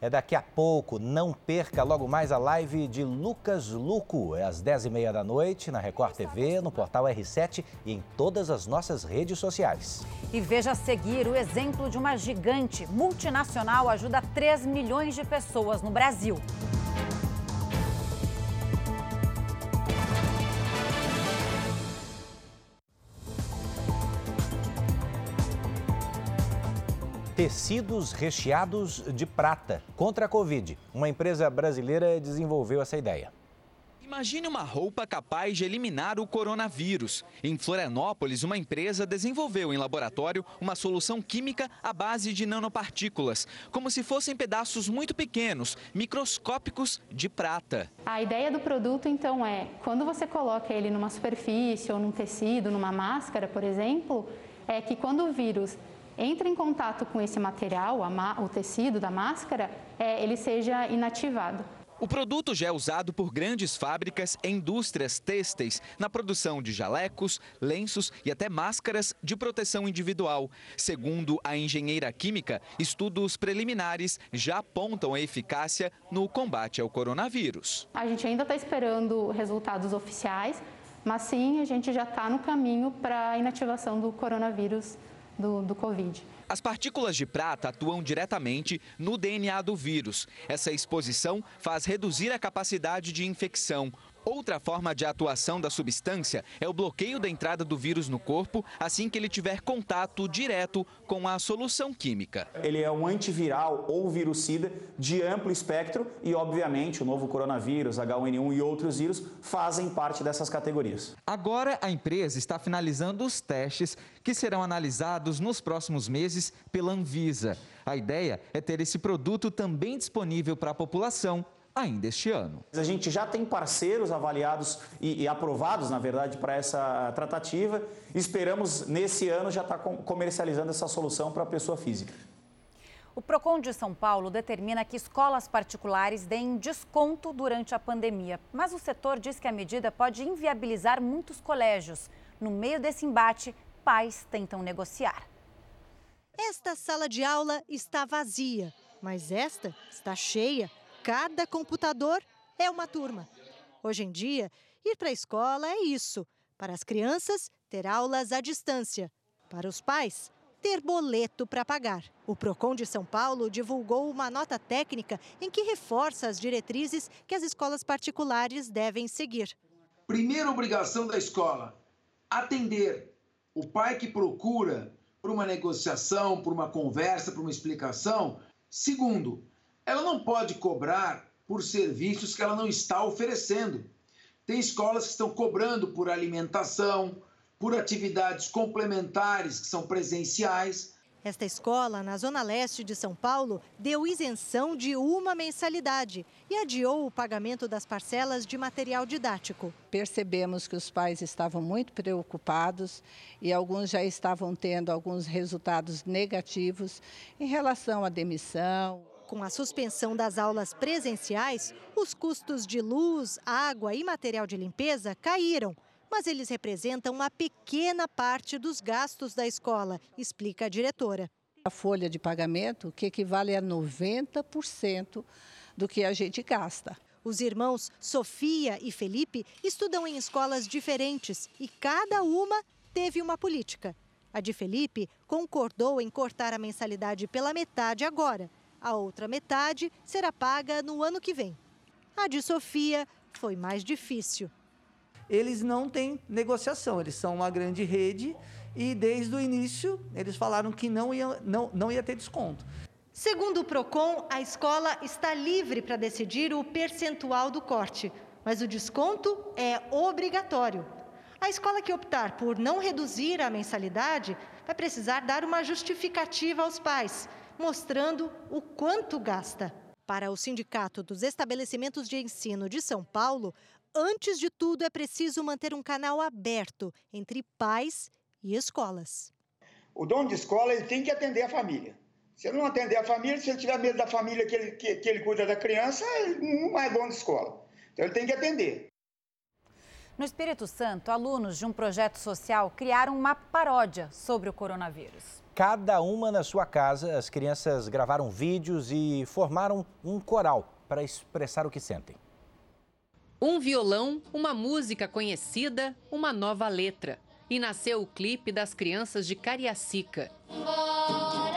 É daqui a pouco, não perca logo mais a live de Lucas Luco. É às 10h30 da noite na Record TV, no portal R7 e em todas as nossas redes sociais. E veja a seguir o exemplo de uma gigante multinacional ajuda 3 milhões de pessoas no Brasil. Tecidos recheados de prata contra a Covid. Uma empresa brasileira desenvolveu essa ideia. Imagine uma roupa capaz de eliminar o coronavírus. Em Florianópolis, uma empresa desenvolveu em laboratório uma solução química à base de nanopartículas, como se fossem pedaços muito pequenos, microscópicos de prata. A ideia do produto, então, é quando você coloca ele numa superfície ou num tecido, numa máscara, por exemplo, é que quando o vírus entra em contato com esse material, o tecido da máscara, é, ele seja inativado. O produto já é usado por grandes fábricas e indústrias têxteis na produção de jalecos, lenços e até máscaras de proteção individual. Segundo a engenheira química, estudos preliminares já apontam a eficácia no combate ao coronavírus. A gente ainda está esperando resultados oficiais, mas sim, a gente já está no caminho para a inativação do coronavírus do, do Covid. As partículas de prata atuam diretamente no DNA do vírus. Essa exposição faz reduzir a capacidade de infecção. Outra forma de atuação da substância é o bloqueio da entrada do vírus no corpo assim que ele tiver contato direto com a solução química. Ele é um antiviral ou virucida de amplo espectro e, obviamente, o novo coronavírus, H1N1 e outros vírus fazem parte dessas categorias. Agora, a empresa está finalizando os testes que serão analisados nos próximos meses pela Anvisa. A ideia é ter esse produto também disponível para a população ainda este ano. A gente já tem parceiros avaliados e, e aprovados, na verdade, para essa tratativa. Esperamos, nesse ano, já estar tá comercializando essa solução para a pessoa física. O PROCON de São Paulo determina que escolas particulares deem desconto durante a pandemia. Mas o setor diz que a medida pode inviabilizar muitos colégios. No meio desse embate, pais tentam negociar. Esta sala de aula está vazia, mas esta está cheia. Cada computador é uma turma. Hoje em dia, ir para a escola é isso. Para as crianças, ter aulas à distância. Para os pais, ter boleto para pagar. O Procon de São Paulo divulgou uma nota técnica em que reforça as diretrizes que as escolas particulares devem seguir. Primeira obrigação da escola: atender o pai que procura por uma negociação, por uma conversa, por uma explicação. Segundo, ela não pode cobrar por serviços que ela não está oferecendo. Tem escolas que estão cobrando por alimentação, por atividades complementares que são presenciais. Esta escola, na zona leste de São Paulo, deu isenção de uma mensalidade e adiou o pagamento das parcelas de material didático. Percebemos que os pais estavam muito preocupados e alguns já estavam tendo alguns resultados negativos em relação à demissão. Com a suspensão das aulas presenciais, os custos de luz, água e material de limpeza caíram mas eles representam uma pequena parte dos gastos da escola, explica a diretora. A folha de pagamento, que equivale a 90% do que a gente gasta. Os irmãos Sofia e Felipe estudam em escolas diferentes e cada uma teve uma política. A de Felipe concordou em cortar a mensalidade pela metade agora. A outra metade será paga no ano que vem. A de Sofia foi mais difícil eles não têm negociação, eles são uma grande rede e desde o início eles falaram que não ia, não, não ia ter desconto. Segundo o Procon, a escola está livre para decidir o percentual do corte, mas o desconto é obrigatório. A escola que optar por não reduzir a mensalidade vai precisar dar uma justificativa aos pais, mostrando o quanto gasta. Para o Sindicato dos Estabelecimentos de Ensino de São Paulo, antes de tudo, é preciso manter um canal aberto entre pais e escolas. O dono de escola ele tem que atender a família. Se ele não atender a família, se ele tiver medo da família que ele, que, que ele cuida da criança, ele não é dono de escola. Então ele tem que atender. No Espírito Santo, alunos de um projeto social criaram uma paródia sobre o coronavírus. Cada uma na sua casa, as crianças gravaram vídeos e formaram um coral para expressar o que sentem. Um violão, uma música conhecida, uma nova letra. E nasceu o clipe das crianças de Cariacica. Embora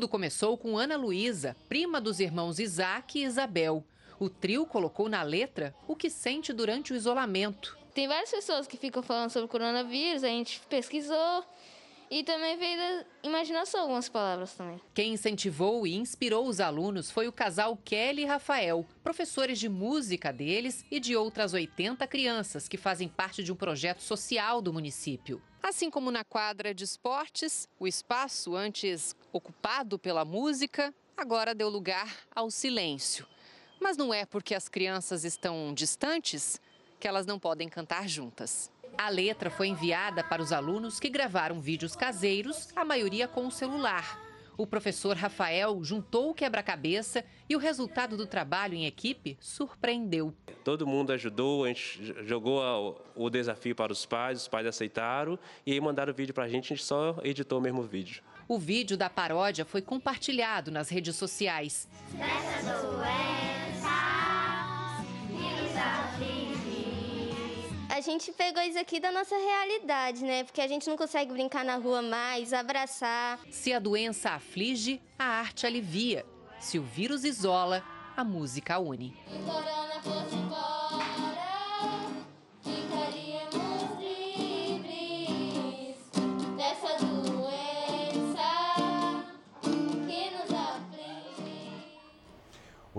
Tudo começou com Ana Luísa, prima dos irmãos Isaac e Isabel. O trio colocou na letra o que sente durante o isolamento tem várias pessoas que ficam falando sobre o coronavírus, a gente pesquisou e também veio da imaginação algumas palavras também. Quem incentivou e inspirou os alunos foi o casal Kelly e Rafael, professores de música deles e de outras 80 crianças que fazem parte de um projeto social do município. Assim como na quadra de esportes, o espaço antes ocupado pela música agora deu lugar ao silêncio. Mas não é porque as crianças estão distantes que elas não podem cantar juntas. A letra foi enviada para os alunos que gravaram vídeos caseiros, a maioria com o celular. O professor Rafael juntou o quebra-cabeça e o resultado do trabalho em equipe surpreendeu. Todo mundo ajudou, a gente jogou o desafio para os pais, os pais aceitaram e aí mandaram o vídeo para a gente, a gente só editou o mesmo vídeo. O vídeo da paródia foi compartilhado nas redes sociais. Doença, a gente pegou isso aqui da nossa realidade, né? Porque a gente não consegue brincar na rua mais, abraçar. Se a doença aflige, a arte alivia. Se o vírus isola, a música une.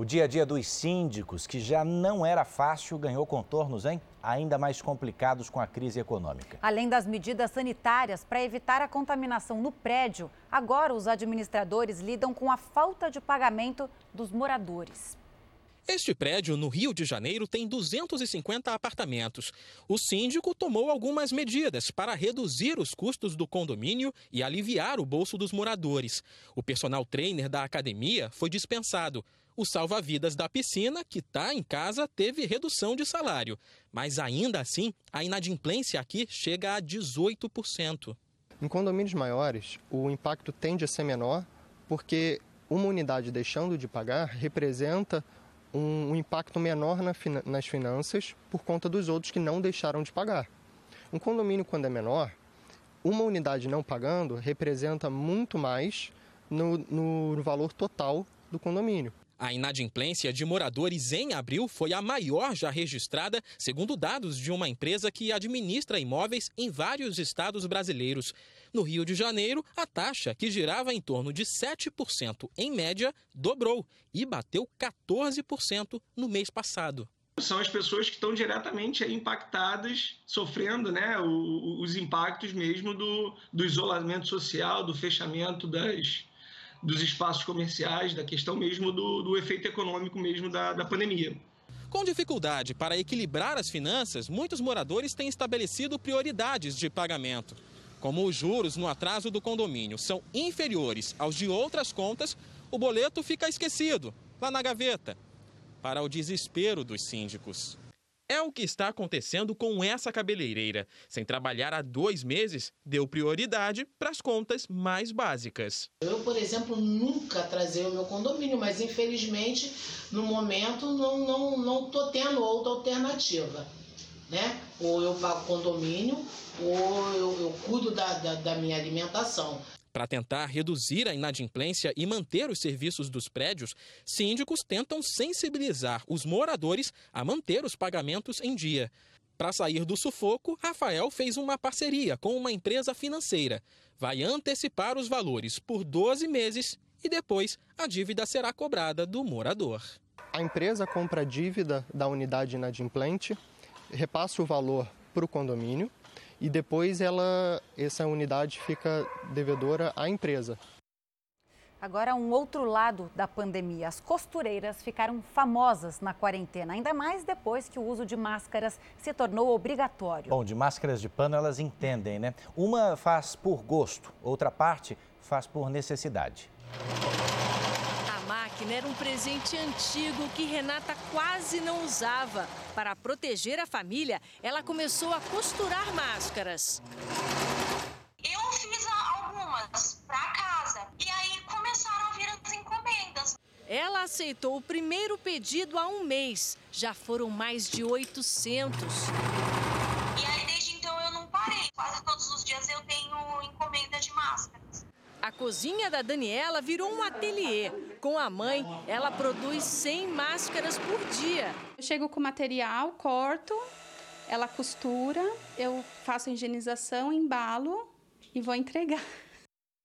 O dia a dia dos síndicos, que já não era fácil, ganhou contornos hein? ainda mais complicados com a crise econômica. Além das medidas sanitárias para evitar a contaminação no prédio, agora os administradores lidam com a falta de pagamento dos moradores. Este prédio, no Rio de Janeiro, tem 250 apartamentos. O síndico tomou algumas medidas para reduzir os custos do condomínio e aliviar o bolso dos moradores. O personal trainer da academia foi dispensado. O salva-vidas da piscina, que está em casa, teve redução de salário. Mas ainda assim, a inadimplência aqui chega a 18%. Em condomínios maiores, o impacto tende a ser menor, porque uma unidade deixando de pagar representa um, impacto menor na, nas finanças por conta dos outros que não deixaram de pagar. Um condomínio, quando é menor, uma unidade não pagando representa muito mais no, no valor total do condomínio. A inadimplência de moradores em abril foi a maior já registrada, segundo dados de uma empresa que administra imóveis em vários estados brasileiros. No Rio de Janeiro, a taxa, que girava em torno de 7% em média, dobrou e bateu 14% no mês passado são as pessoas que estão diretamente impactadas, sofrendo né, os impactos mesmo do, do isolamento social, do fechamento das, dos espaços comerciais, da questão mesmo do, do efeito econômico mesmo da, da pandemia. Com dificuldade para equilibrar as finanças, muitos moradores têm estabelecido prioridades de pagamento. Como os juros no atraso do condomínio são inferiores aos de outras contas, o boleto fica esquecido, lá na gaveta, para o desespero dos síndicos. É o que está acontecendo com essa cabeleireira. Sem trabalhar há dois meses, deu prioridade para as contas mais básicas. Eu, por exemplo, nunca trazei o meu condomínio, mas infelizmente, no momento, não estou não, não tendo outra alternativa. Né? Ou eu pago condomínio, ou eu, eu cuido da, da, da minha alimentação. Para tentar reduzir a inadimplência e manter os serviços dos prédios, síndicos tentam sensibilizar os moradores a manter os pagamentos em dia. Para sair do sufoco, Rafael fez uma parceria com uma empresa financeira. Vai antecipar os valores por 12 meses e depois a dívida será cobrada do morador. A empresa compra a dívida da unidade inadimplente, repassa o valor para o condomínio e depois ela, essa unidade fica devedora à empresa. Agora, um outro lado da pandemia. As costureiras ficaram famosas na quarentena, ainda mais depois que o uso de máscaras se tornou obrigatório. Bom, de máscaras de pano elas entendem, né? Uma faz por gosto, outra parte faz por necessidade máquina era um presente antigo que Renata quase não usava. Para proteger a família, ela começou a costurar máscaras. Eu fiz algumas para casa e aí começaram a vir as encomendas. Ela aceitou o primeiro pedido há um mês. Já foram mais de 800. E aí desde então eu não parei. Quase todos os dias eu tenho encomenda de máscaras. A cozinha da Daniela virou um ateliê. Com a mãe, ela produz 100 máscaras por dia. Eu chego com material, corto, ela costura, eu faço a higienização, embalo e vou entregar.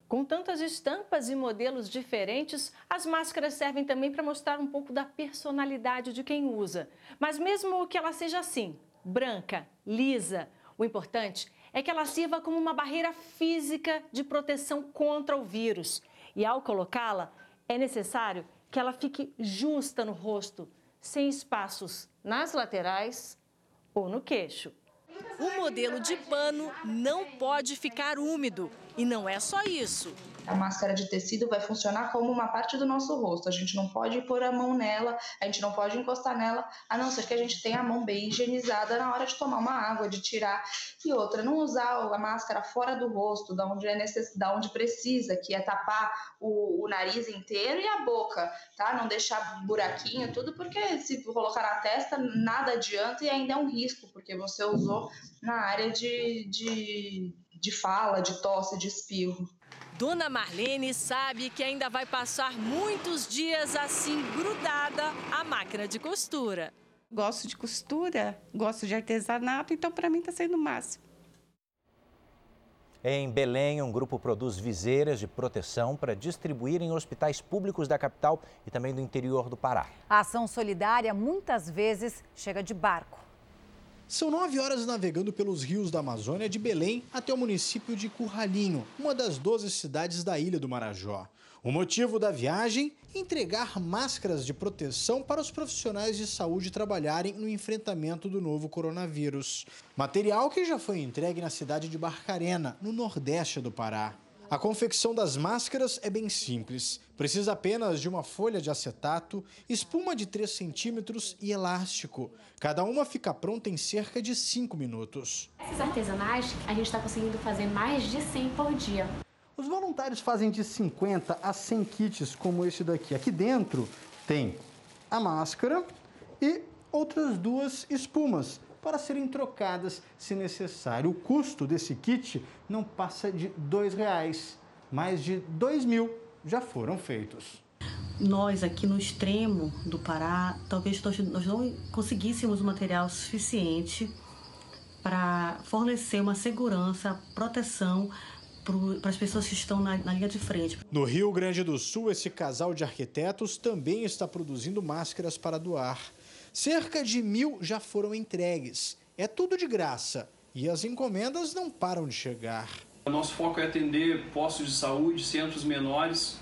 Com tantas estampas e modelos diferentes, as máscaras servem também para mostrar um pouco da personalidade de quem usa. Mas mesmo que ela seja assim, branca, lisa, o importante é que ela sirva como uma barreira física de proteção contra o vírus. E ao colocá-la, é necessário que ela fique justa no rosto, sem espaços nas laterais ou no queixo. O modelo de pano não pode ficar úmido. E não é só isso. A máscara de tecido vai funcionar como uma parte do nosso rosto. A gente não pode pôr a mão nela, a gente não pode encostar nela, a não ser que a gente tenha a mão bem higienizada na hora de tomar uma água, de tirar. E outra, não usar a máscara fora do rosto, da onde é onde precisa, que é tapar o, o nariz inteiro e a boca, tá? Não deixar buraquinho, tudo, porque se colocar na testa, nada adianta e ainda é um risco, porque você usou na área de, de, de fala, de tosse, de espirro. Dona Marlene sabe que ainda vai passar muitos dias assim grudada à máquina de costura. Gosto de costura, gosto de artesanato, então para mim está sendo o máximo. Em Belém, um grupo produz viseiras de proteção para distribuir em hospitais públicos da capital e também do interior do Pará. A ação solidária muitas vezes chega de barco. São nove horas navegando pelos rios da Amazônia de Belém até o município de Curralinho, uma das 12 cidades da ilha do Marajó. O motivo da viagem? Entregar máscaras de proteção para os profissionais de saúde trabalharem no enfrentamento do novo coronavírus. Material que já foi entregue na cidade de Barcarena, no nordeste do Pará. A confecção das máscaras é bem simples. Precisa apenas de uma folha de acetato, espuma de 3 centímetros e elástico. Cada uma fica pronta em cerca de 5 minutos. Esses artesanais, a gente está conseguindo fazer mais de 100 por dia. Os voluntários fazem de 50 a 100 kits como esse daqui. Aqui dentro tem a máscara e outras duas espumas para serem trocadas se necessário. O custo desse kit não passa de R$ 2,00. Mais de 2 mil já foram feitos. Nós aqui no extremo do Pará, talvez nós não conseguíssemos o material suficiente para fornecer uma segurança, proteção para as pessoas que estão na, na, linha de frente. No Rio Grande do Sul, esse casal de arquitetos também está produzindo máscaras para doar. Cerca de mil já foram entregues. É tudo de graça e as encomendas não param de chegar. O nosso foco é atender postos de saúde, centros menores,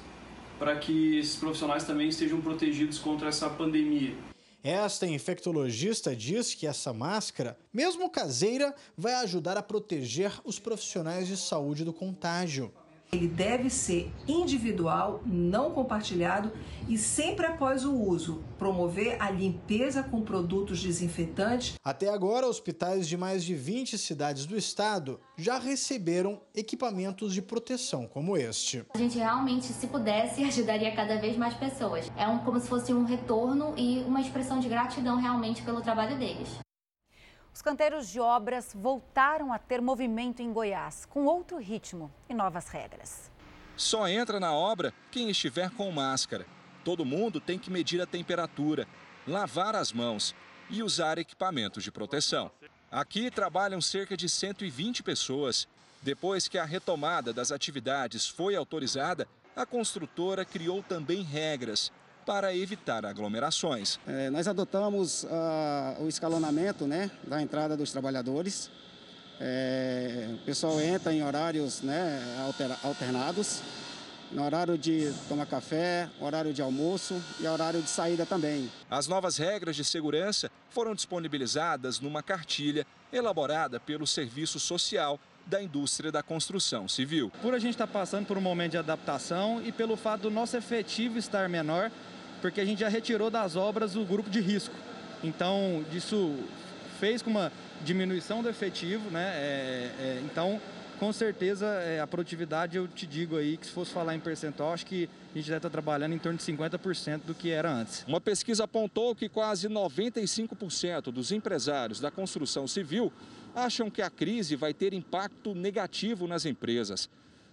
para que esses profissionais também estejam protegidos contra essa pandemia. Esta infectologista diz que essa máscara, mesmo caseira, vai ajudar a proteger os profissionais de saúde do contágio. Ele deve ser individual, não compartilhado e sempre após o uso, promover a limpeza com produtos desinfetantes. Até agora, hospitais de mais de 20 cidades do estado já receberam equipamentos de proteção como este. A gente realmente, se pudesse, *laughs* ajudaria cada vez mais pessoas. É um, como se fosse um retorno e uma expressão de gratidão realmente pelo trabalho deles. Os canteiros de obras voltaram a ter movimento em Goiás, com outro ritmo e novas regras. Só entra na obra quem estiver com máscara. Todo mundo tem que medir a temperatura, lavar as mãos e usar equipamentos de proteção. Aqui trabalham cerca de 120 pessoas. Depois que a retomada das atividades foi autorizada, a construtora criou também regras para evitar aglomerações. É, nós adotamos uh, o escalonamento né, da entrada dos trabalhadores. É, o pessoal entra em horários né, alternados, no horário de tomar café, horário de almoço e horário de saída também. As novas regras de segurança foram disponibilizadas numa cartilha elaborada pelo Serviço Social da indústria da construção civil. Por a gente estar tá passando por um momento de adaptação e pelo fato do nosso efetivo estar menor, porque a gente já retirou das obras o grupo de risco. Então, isso fez com uma diminuição do efetivo, né? É, é, então, com certeza, é, a produtividade, eu te digo aí, que se fosse falar em percentual, acho que a gente deve estar trabalhando em torno de 50% do que era antes. Uma pesquisa apontou que quase 95% dos empresários da construção civil acham que a crise vai ter impacto negativo nas empresas.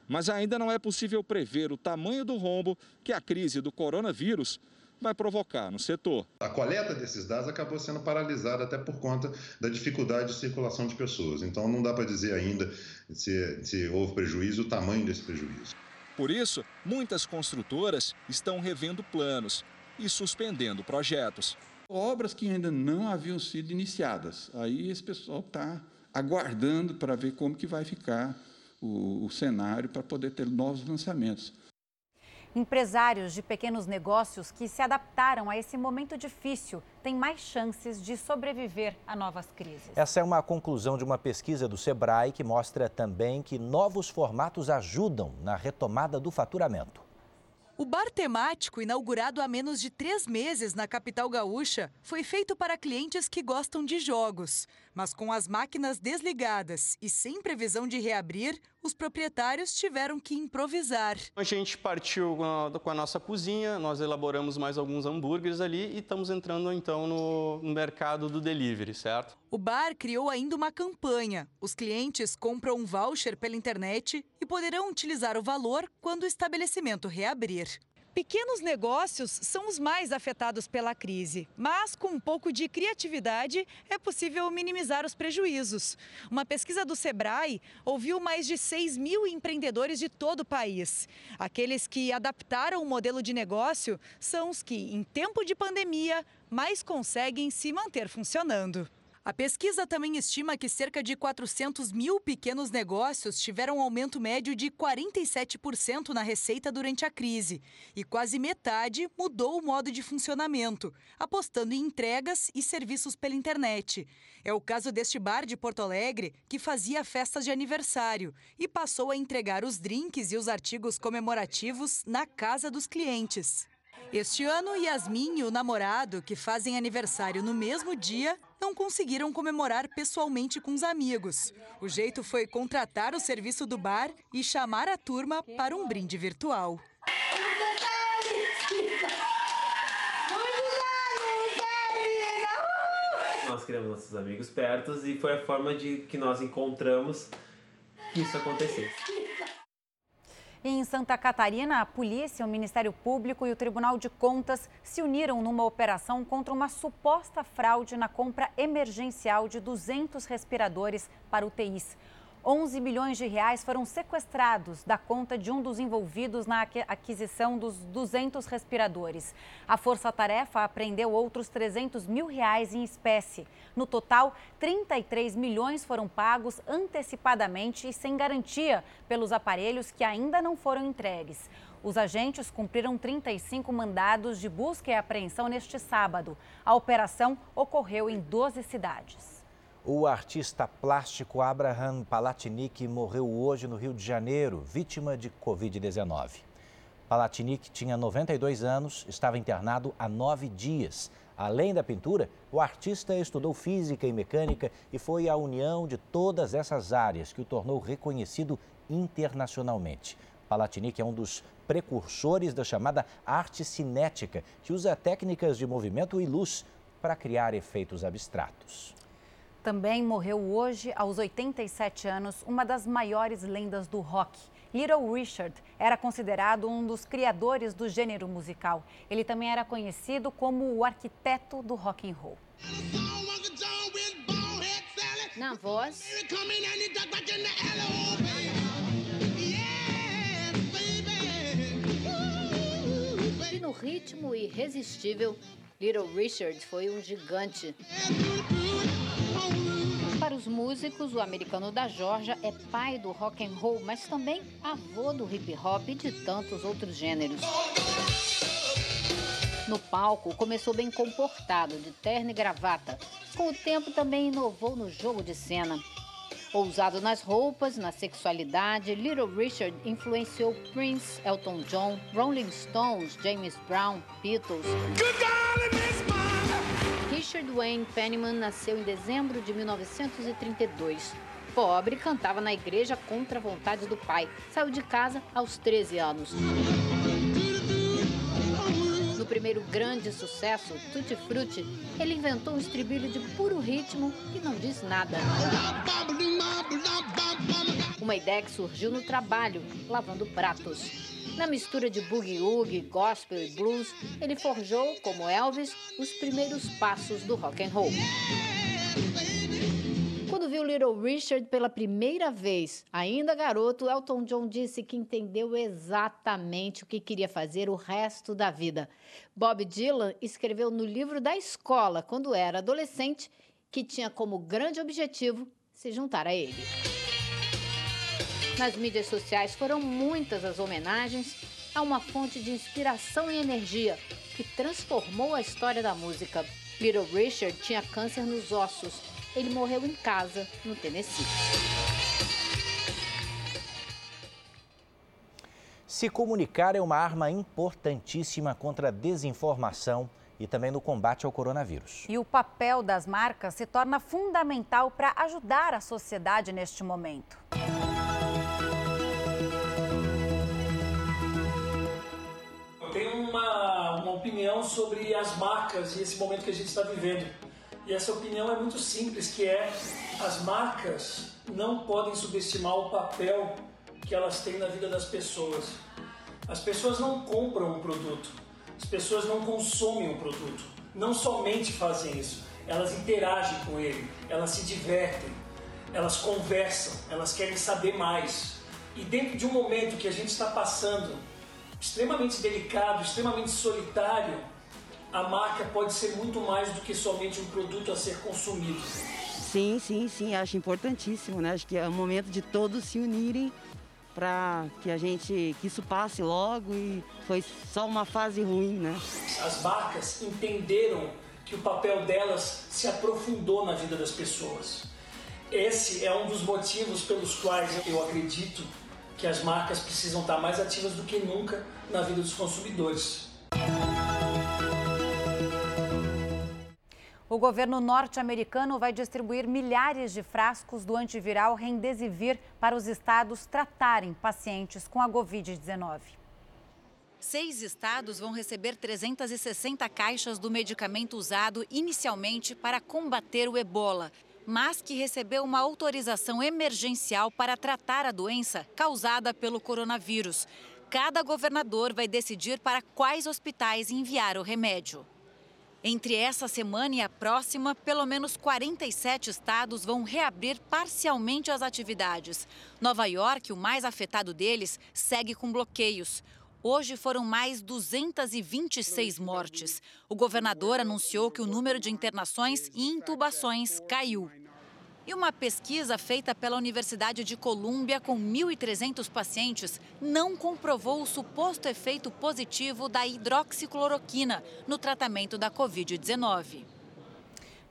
Mas ainda não é possível prever o tamanho do rombo que a crise do coronavírus vai provocar no setor. A coleta desses dados acabou sendo paralisada até por conta da dificuldade de circulação de pessoas. Então não dá para dizer ainda se, se houve prejuízo, o tamanho desse prejuízo. Por isso, muitas construtoras estão revendo planos e suspendendo projetos. Obras que ainda não haviam sido iniciadas. Aí esse pessoal está aguardando para ver como que vai ficar o, o cenário para poder ter novos lançamentos. Empresários de pequenos negócios que se adaptaram a esse momento difícil têm mais chances de sobreviver a novas crises. Essa é uma conclusão de uma pesquisa do Sebrae que mostra também que novos formatos ajudam na retomada do faturamento. O bar temático, inaugurado há menos de três meses na capital gaúcha, foi feito para clientes que gostam de jogos. Mas com as máquinas desligadas e sem previsão de reabrir, os proprietários tiveram que improvisar. A gente partiu com a nossa cozinha, nós elaboramos mais alguns hambúrgueres ali e estamos entrando então no mercado do delivery, certo? O bar criou ainda uma campanha. Os clientes compram um voucher pela internet e poderão utilizar o valor quando o estabelecimento reabrir. Pequenos negócios são os mais afetados pela crise, mas com um pouco de criatividade é possível minimizar os prejuízos. Uma pesquisa do Sebrae ouviu mais de 6 mil empreendedores de todo o país. Aqueles que adaptaram o modelo de negócio são os que, em tempo de pandemia, mais conseguem se manter funcionando. A pesquisa também estima que cerca de 400 mil pequenos negócios tiveram um aumento médio de 47% na receita durante a crise. E quase metade mudou o modo de funcionamento, apostando em entregas e serviços pela internet. É o caso deste bar de Porto Alegre, que fazia festas de aniversário e passou a entregar os drinks e os artigos comemorativos na casa dos clientes. Este ano, Yasmin e o namorado, que fazem aniversário no mesmo dia, não conseguiram comemorar pessoalmente com os amigos. O jeito foi contratar o serviço do bar e chamar a turma para um brinde virtual. Nós queremos nossos amigos perto e foi a forma de que nós encontramos que isso acontecesse. Em Santa Catarina, a polícia, o Ministério Público e o Tribunal de Contas se uniram numa operação contra uma suposta fraude na compra emergencial de 200 respiradores para UTIs. 11 milhões de reais foram sequestrados da conta de um dos envolvidos na aquisição dos 200 respiradores. A Força Tarefa apreendeu outros 300 mil reais em espécie. No total, 33 milhões foram pagos antecipadamente e sem garantia pelos aparelhos que ainda não foram entregues. Os agentes cumpriram 35 mandados de busca e apreensão neste sábado. A operação ocorreu em 12 cidades. O artista plástico Abraham Palatinic morreu hoje no Rio de Janeiro, vítima de Covid-19. Palatinic tinha 92 anos, estava internado há nove dias. Além da pintura, o artista estudou física e mecânica e foi a união de todas essas áreas que o tornou reconhecido internacionalmente. Palatinic é um dos precursores da chamada arte cinética, que usa técnicas de movimento e luz para criar efeitos abstratos. Também morreu hoje, aos 87 anos, uma das maiores lendas do rock. Little Richard era considerado um dos criadores do gênero musical. Ele também era conhecido como o arquiteto do rock and roll. Na voz, e no ritmo irresistível, Little Richard foi um gigante. Para os músicos, o americano da Georgia é pai do rock and roll, mas também avô do hip hop e de tantos outros gêneros. No palco, começou bem comportado, de terno e gravata. Com o tempo, também inovou no jogo de cena. Ousado nas roupas, na sexualidade, Little Richard influenciou Prince, Elton John, Rolling Stones, James Brown, Beatles. Richard Wayne Penniman nasceu em dezembro de 1932. Pobre, cantava na igreja contra a vontade do pai. Saiu de casa aos 13 anos. No primeiro grande sucesso, Tutti Frutti, ele inventou um estribilho de puro ritmo que não diz nada. Uma ideia que surgiu no trabalho, lavando pratos. Na mistura de boogie-woogie, gospel e blues, ele forjou, como Elvis, os primeiros passos do rock and roll. Quando viu Little Richard pela primeira vez, ainda garoto, Elton John disse que entendeu exatamente o que queria fazer o resto da vida. Bob Dylan escreveu no livro da escola, quando era adolescente, que tinha como grande objetivo se juntar a ele. Nas mídias sociais foram muitas as homenagens a uma fonte de inspiração e energia que transformou a história da música. Little Richard tinha câncer nos ossos. Ele morreu em casa, no Tennessee. Se comunicar é uma arma importantíssima contra a desinformação e também no combate ao coronavírus. E o papel das marcas se torna fundamental para ajudar a sociedade neste momento. Opinião sobre as marcas e esse momento que a gente está vivendo. E essa opinião é muito simples, que é as marcas não podem subestimar o papel que elas têm na vida das pessoas. As pessoas não compram um produto, as pessoas não consomem um produto, não somente fazem isso, elas interagem com ele, elas se divertem, elas conversam, elas querem saber mais. E dentro de um momento que a gente está passando extremamente delicado, extremamente solitário, a marca pode ser muito mais do que somente um produto a ser consumido. Sim, sim, sim, acho importantíssimo, né? Acho que é o momento de todos se unirem para que a gente que isso passe logo e foi só uma fase ruim, né? As marcas entenderam que o papel delas se aprofundou na vida das pessoas. Esse é um dos motivos pelos quais eu acredito que as marcas precisam estar mais ativas do que nunca na vida dos consumidores. O governo norte-americano vai distribuir milhares de frascos do antiviral Remdesivir para os estados tratarem pacientes com a Covid-19. Seis estados vão receber 360 caixas do medicamento usado inicialmente para combater o ebola, mas que recebeu uma autorização emergencial para tratar a doença causada pelo coronavírus. Cada governador vai decidir para quais hospitais enviar o remédio. Entre essa semana e a próxima, pelo menos 47 estados vão reabrir parcialmente as atividades. Nova York, o mais afetado deles, segue com bloqueios. Hoje foram mais 226 mortes. O governador anunciou que o número de internações e intubações caiu. E uma pesquisa feita pela Universidade de Colômbia com 1.300 pacientes não comprovou o suposto efeito positivo da hidroxicloroquina no tratamento da Covid-19.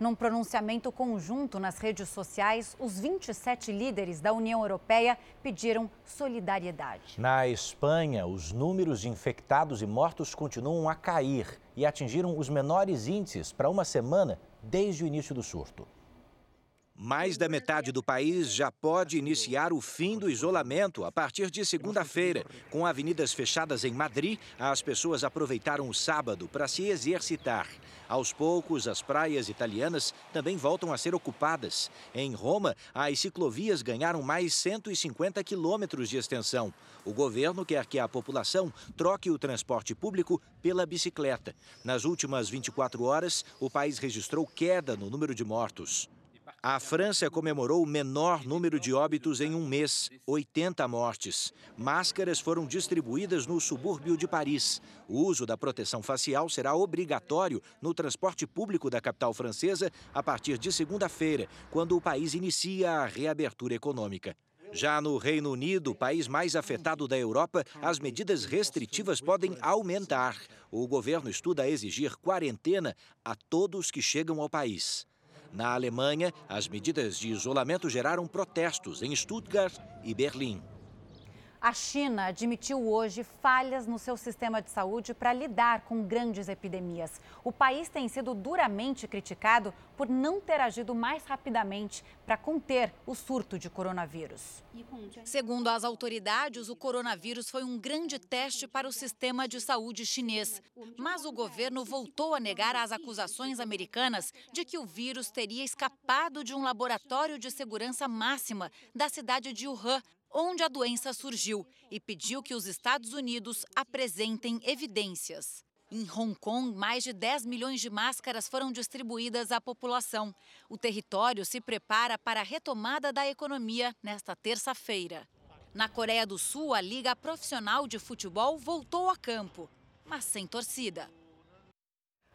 Num pronunciamento conjunto nas redes sociais, os 27 líderes da União Europeia pediram solidariedade. Na Espanha, os números de infectados e mortos continuam a cair e atingiram os menores índices para uma semana desde o início do surto. Mais da metade do país já pode iniciar o fim do isolamento a partir de segunda-feira. Com avenidas fechadas em Madrid, as pessoas aproveitaram o sábado para se exercitar. Aos poucos, as praias italianas também voltam a ser ocupadas. Em Roma, as ciclovias ganharam mais 150 quilômetros de extensão. O governo quer que a população troque o transporte público pela bicicleta. Nas últimas 24 horas, o país registrou queda no número de mortos. A França comemorou o menor número de óbitos em um mês, 80 mortes. Máscaras foram distribuídas no subúrbio de Paris. O uso da proteção facial será obrigatório no transporte público da capital francesa a partir de segunda-feira, quando o país inicia a reabertura econômica. Já no Reino Unido, país mais afetado da Europa, as medidas restritivas podem aumentar. O governo estuda exigir quarentena a todos que chegam ao país. Na Alemanha, as medidas de isolamento geraram protestos em Stuttgart e Berlim. A China admitiu hoje falhas no seu sistema de saúde para lidar com grandes epidemias. O país tem sido duramente criticado por não ter agido mais rapidamente para conter o surto de coronavírus. Segundo as autoridades, o coronavírus foi um grande teste para o sistema de saúde chinês. Mas o governo voltou a negar as acusações americanas de que o vírus teria escapado de um laboratório de segurança máxima da cidade de Wuhan, onde a doença surgiu, e pediu que os Estados Unidos apresentem evidências. Em Hong Kong, mais de 10 milhões de máscaras foram distribuídas à população. O território se prepara para a retomada da economia nesta terça-feira. Na Coreia do Sul, a Liga Profissional de Futebol voltou a campo, mas sem torcida.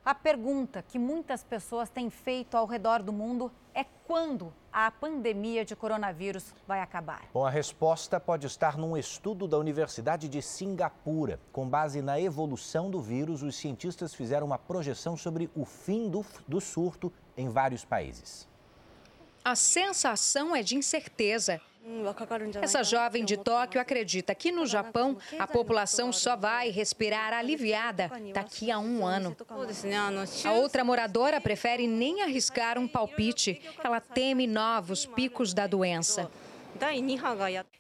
A pergunta que muitas pessoas têm feito ao redor do mundo é quando a pandemia de coronavírus vai acabar. Bom, a resposta pode estar num estudo da Universidade de Singapura. Com base na evolução do vírus, os cientistas fizeram uma projeção sobre o fim do, do surto em vários países. A sensação é de incerteza. Essa jovem de Tóquio acredita que no Japão a população só vai respirar aliviada daqui a um ano. A outra moradora prefere nem arriscar um palpite. Ela teme novos picos da doença.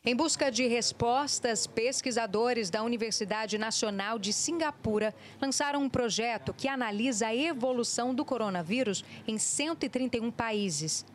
Em busca de respostas, pesquisadores da Universidade Nacional de Singapura lançaram um projeto que analisa a evolução do coronavírus em 131 países.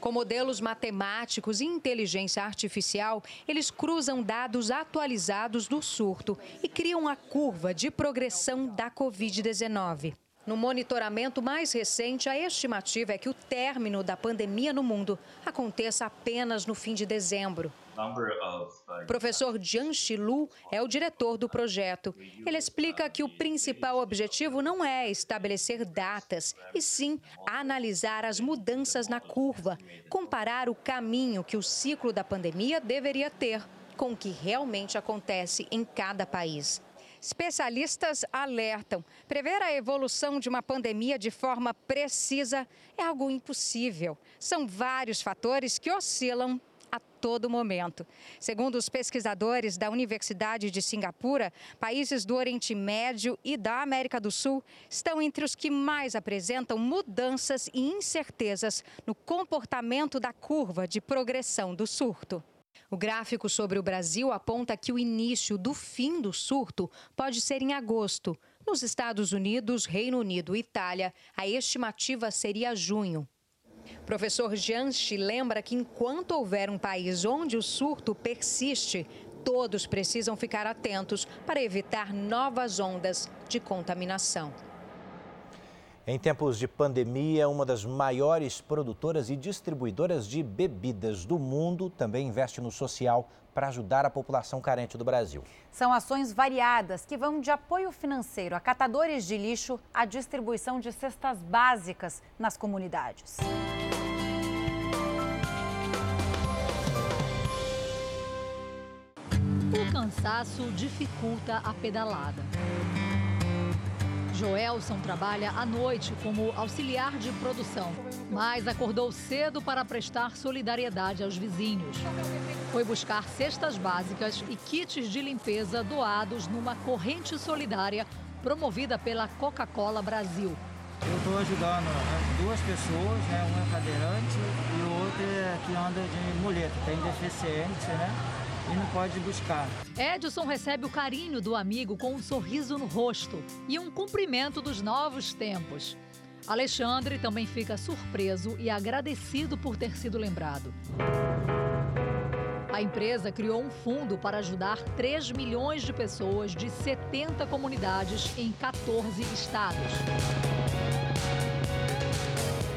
Com modelos matemáticos e inteligência artificial, eles cruzam dados atualizados do surto e criam a curva de progressão da Covid-19. No monitoramento mais recente, a estimativa é que o término da pandemia no mundo aconteça apenas no fim de dezembro. O professor Jian Shilu é o diretor do projeto. Ele explica que o principal objetivo não é estabelecer datas, e sim analisar as mudanças na curva, comparar o caminho que o ciclo da pandemia deveria ter com o que realmente acontece em cada país. Especialistas alertam: prever a evolução de uma pandemia de forma precisa é algo impossível. São vários fatores que oscilam a todo momento. Segundo os pesquisadores da Universidade de Singapura, países do Oriente Médio e da América do Sul estão entre os que mais apresentam mudanças e incertezas no comportamento da curva de progressão do surto. O gráfico sobre o Brasil aponta que o início do fim do surto pode ser em agosto. Nos Estados Unidos, Reino Unido e Itália, a estimativa seria junho. Professor Janchi lembra que enquanto houver um país onde o surto persiste, todos precisam ficar atentos para evitar novas ondas de contaminação. Em tempos de pandemia, uma das maiores produtoras e distribuidoras de bebidas do mundo também investe no social para ajudar a população carente do Brasil. São ações variadas que vão de apoio financeiro a catadores de lixo à distribuição de cestas básicas nas comunidades. Cansaço dificulta a pedalada. Joelson trabalha à noite como auxiliar de produção, mas acordou cedo para prestar solidariedade aos vizinhos. Foi buscar cestas básicas e kits de limpeza doados numa corrente solidária promovida pela Coca-Cola Brasil. Eu estou ajudando né, duas pessoas, né? é cadeirante e o outro é que anda de muleta, tem deficiência, né? E não pode buscar. Edson recebe o carinho do amigo com um sorriso no rosto e um cumprimento dos novos tempos. Alexandre também fica surpreso e agradecido por ter sido lembrado. A empresa criou um fundo para ajudar 3 milhões de pessoas de 70 comunidades em 14 estados.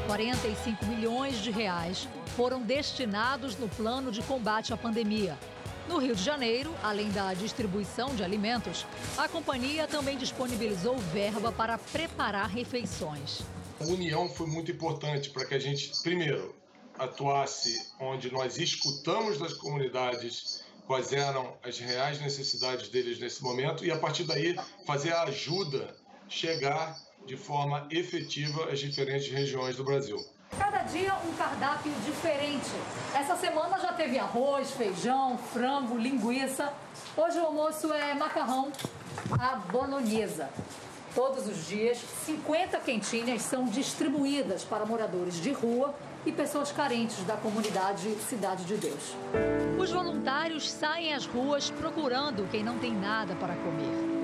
45 milhões de reais foram destinados no plano de combate à pandemia, no Rio de Janeiro, além da distribuição de alimentos, a companhia também disponibilizou verba para preparar refeições. A união foi muito importante para que a gente, primeiro, atuasse onde nós escutamos das comunidades quais eram as reais necessidades deles nesse momento e, a partir daí, fazer a ajuda chegar de forma efetiva às diferentes regiões do Brasil. Cada dia um cardápio diferente. Essa semana já teve arroz, feijão, frango, linguiça. Hoje o almoço é macarrão à bolonhesa. Todos os dias, 50 quentinhas são distribuídas para moradores de rua e pessoas carentes da comunidade Cidade de Deus. Os voluntários saem às ruas procurando quem não tem nada para comer.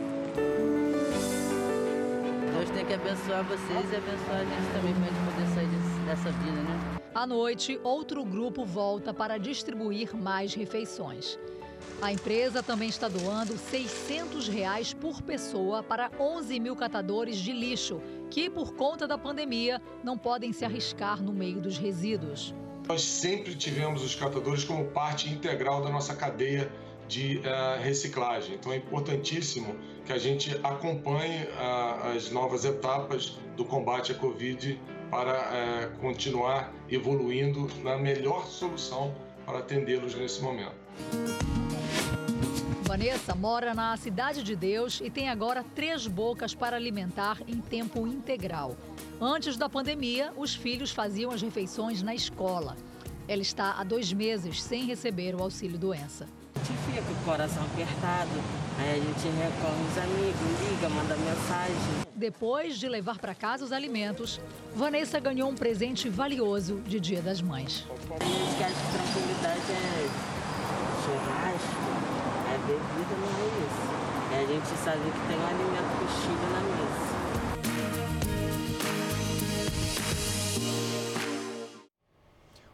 Deus tem que abençoar vocês e abençoar a gente também para a gente poder sair dessa vida, né? À noite, outro grupo volta para distribuir mais refeições. A empresa também está doando 600 reais por pessoa para 11 mil catadores de lixo, que, por conta da pandemia, não podem se arriscar no meio dos resíduos. Nós sempre tivemos os catadores como parte integral da nossa cadeia de uh, reciclagem. Então é importantíssimo que a gente acompanhe uh, as novas etapas do combate à Covid para uh, continuar evoluindo na melhor solução para atendê-los nesse momento. Vanessa mora na Cidade de Deus e tem agora três bocas para alimentar em tempo integral. Antes da pandemia, os filhos faziam as refeições na escola. Ela está há dois meses sem receber o auxílio doença. A gente fica com o coração apertado, aí a gente recorre os amigos, liga, manda mensagem. Depois de levar para casa os alimentos, Vanessa ganhou um presente valioso de Dia das Mães. A gente quer que tranquilidade é churrasco, é bebida, não é isso. É a gente saber que tem um alimento possível na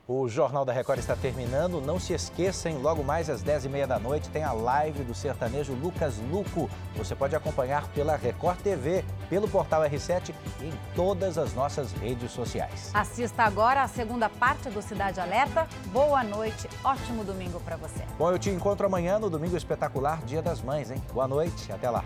O Jornal da Record está terminando. Não se esqueçam, logo mais às 10h30 da noite tem a live do sertanejo Lucas Luco. Você pode acompanhar pela Record TV, pelo portal R7 e em todas as nossas redes sociais. Assista agora a segunda parte do Cidade Alerta. Boa noite, ótimo domingo para você. Bom, eu te encontro amanhã no Domingo Espetacular, Dia das Mães, hein? Boa noite, até lá.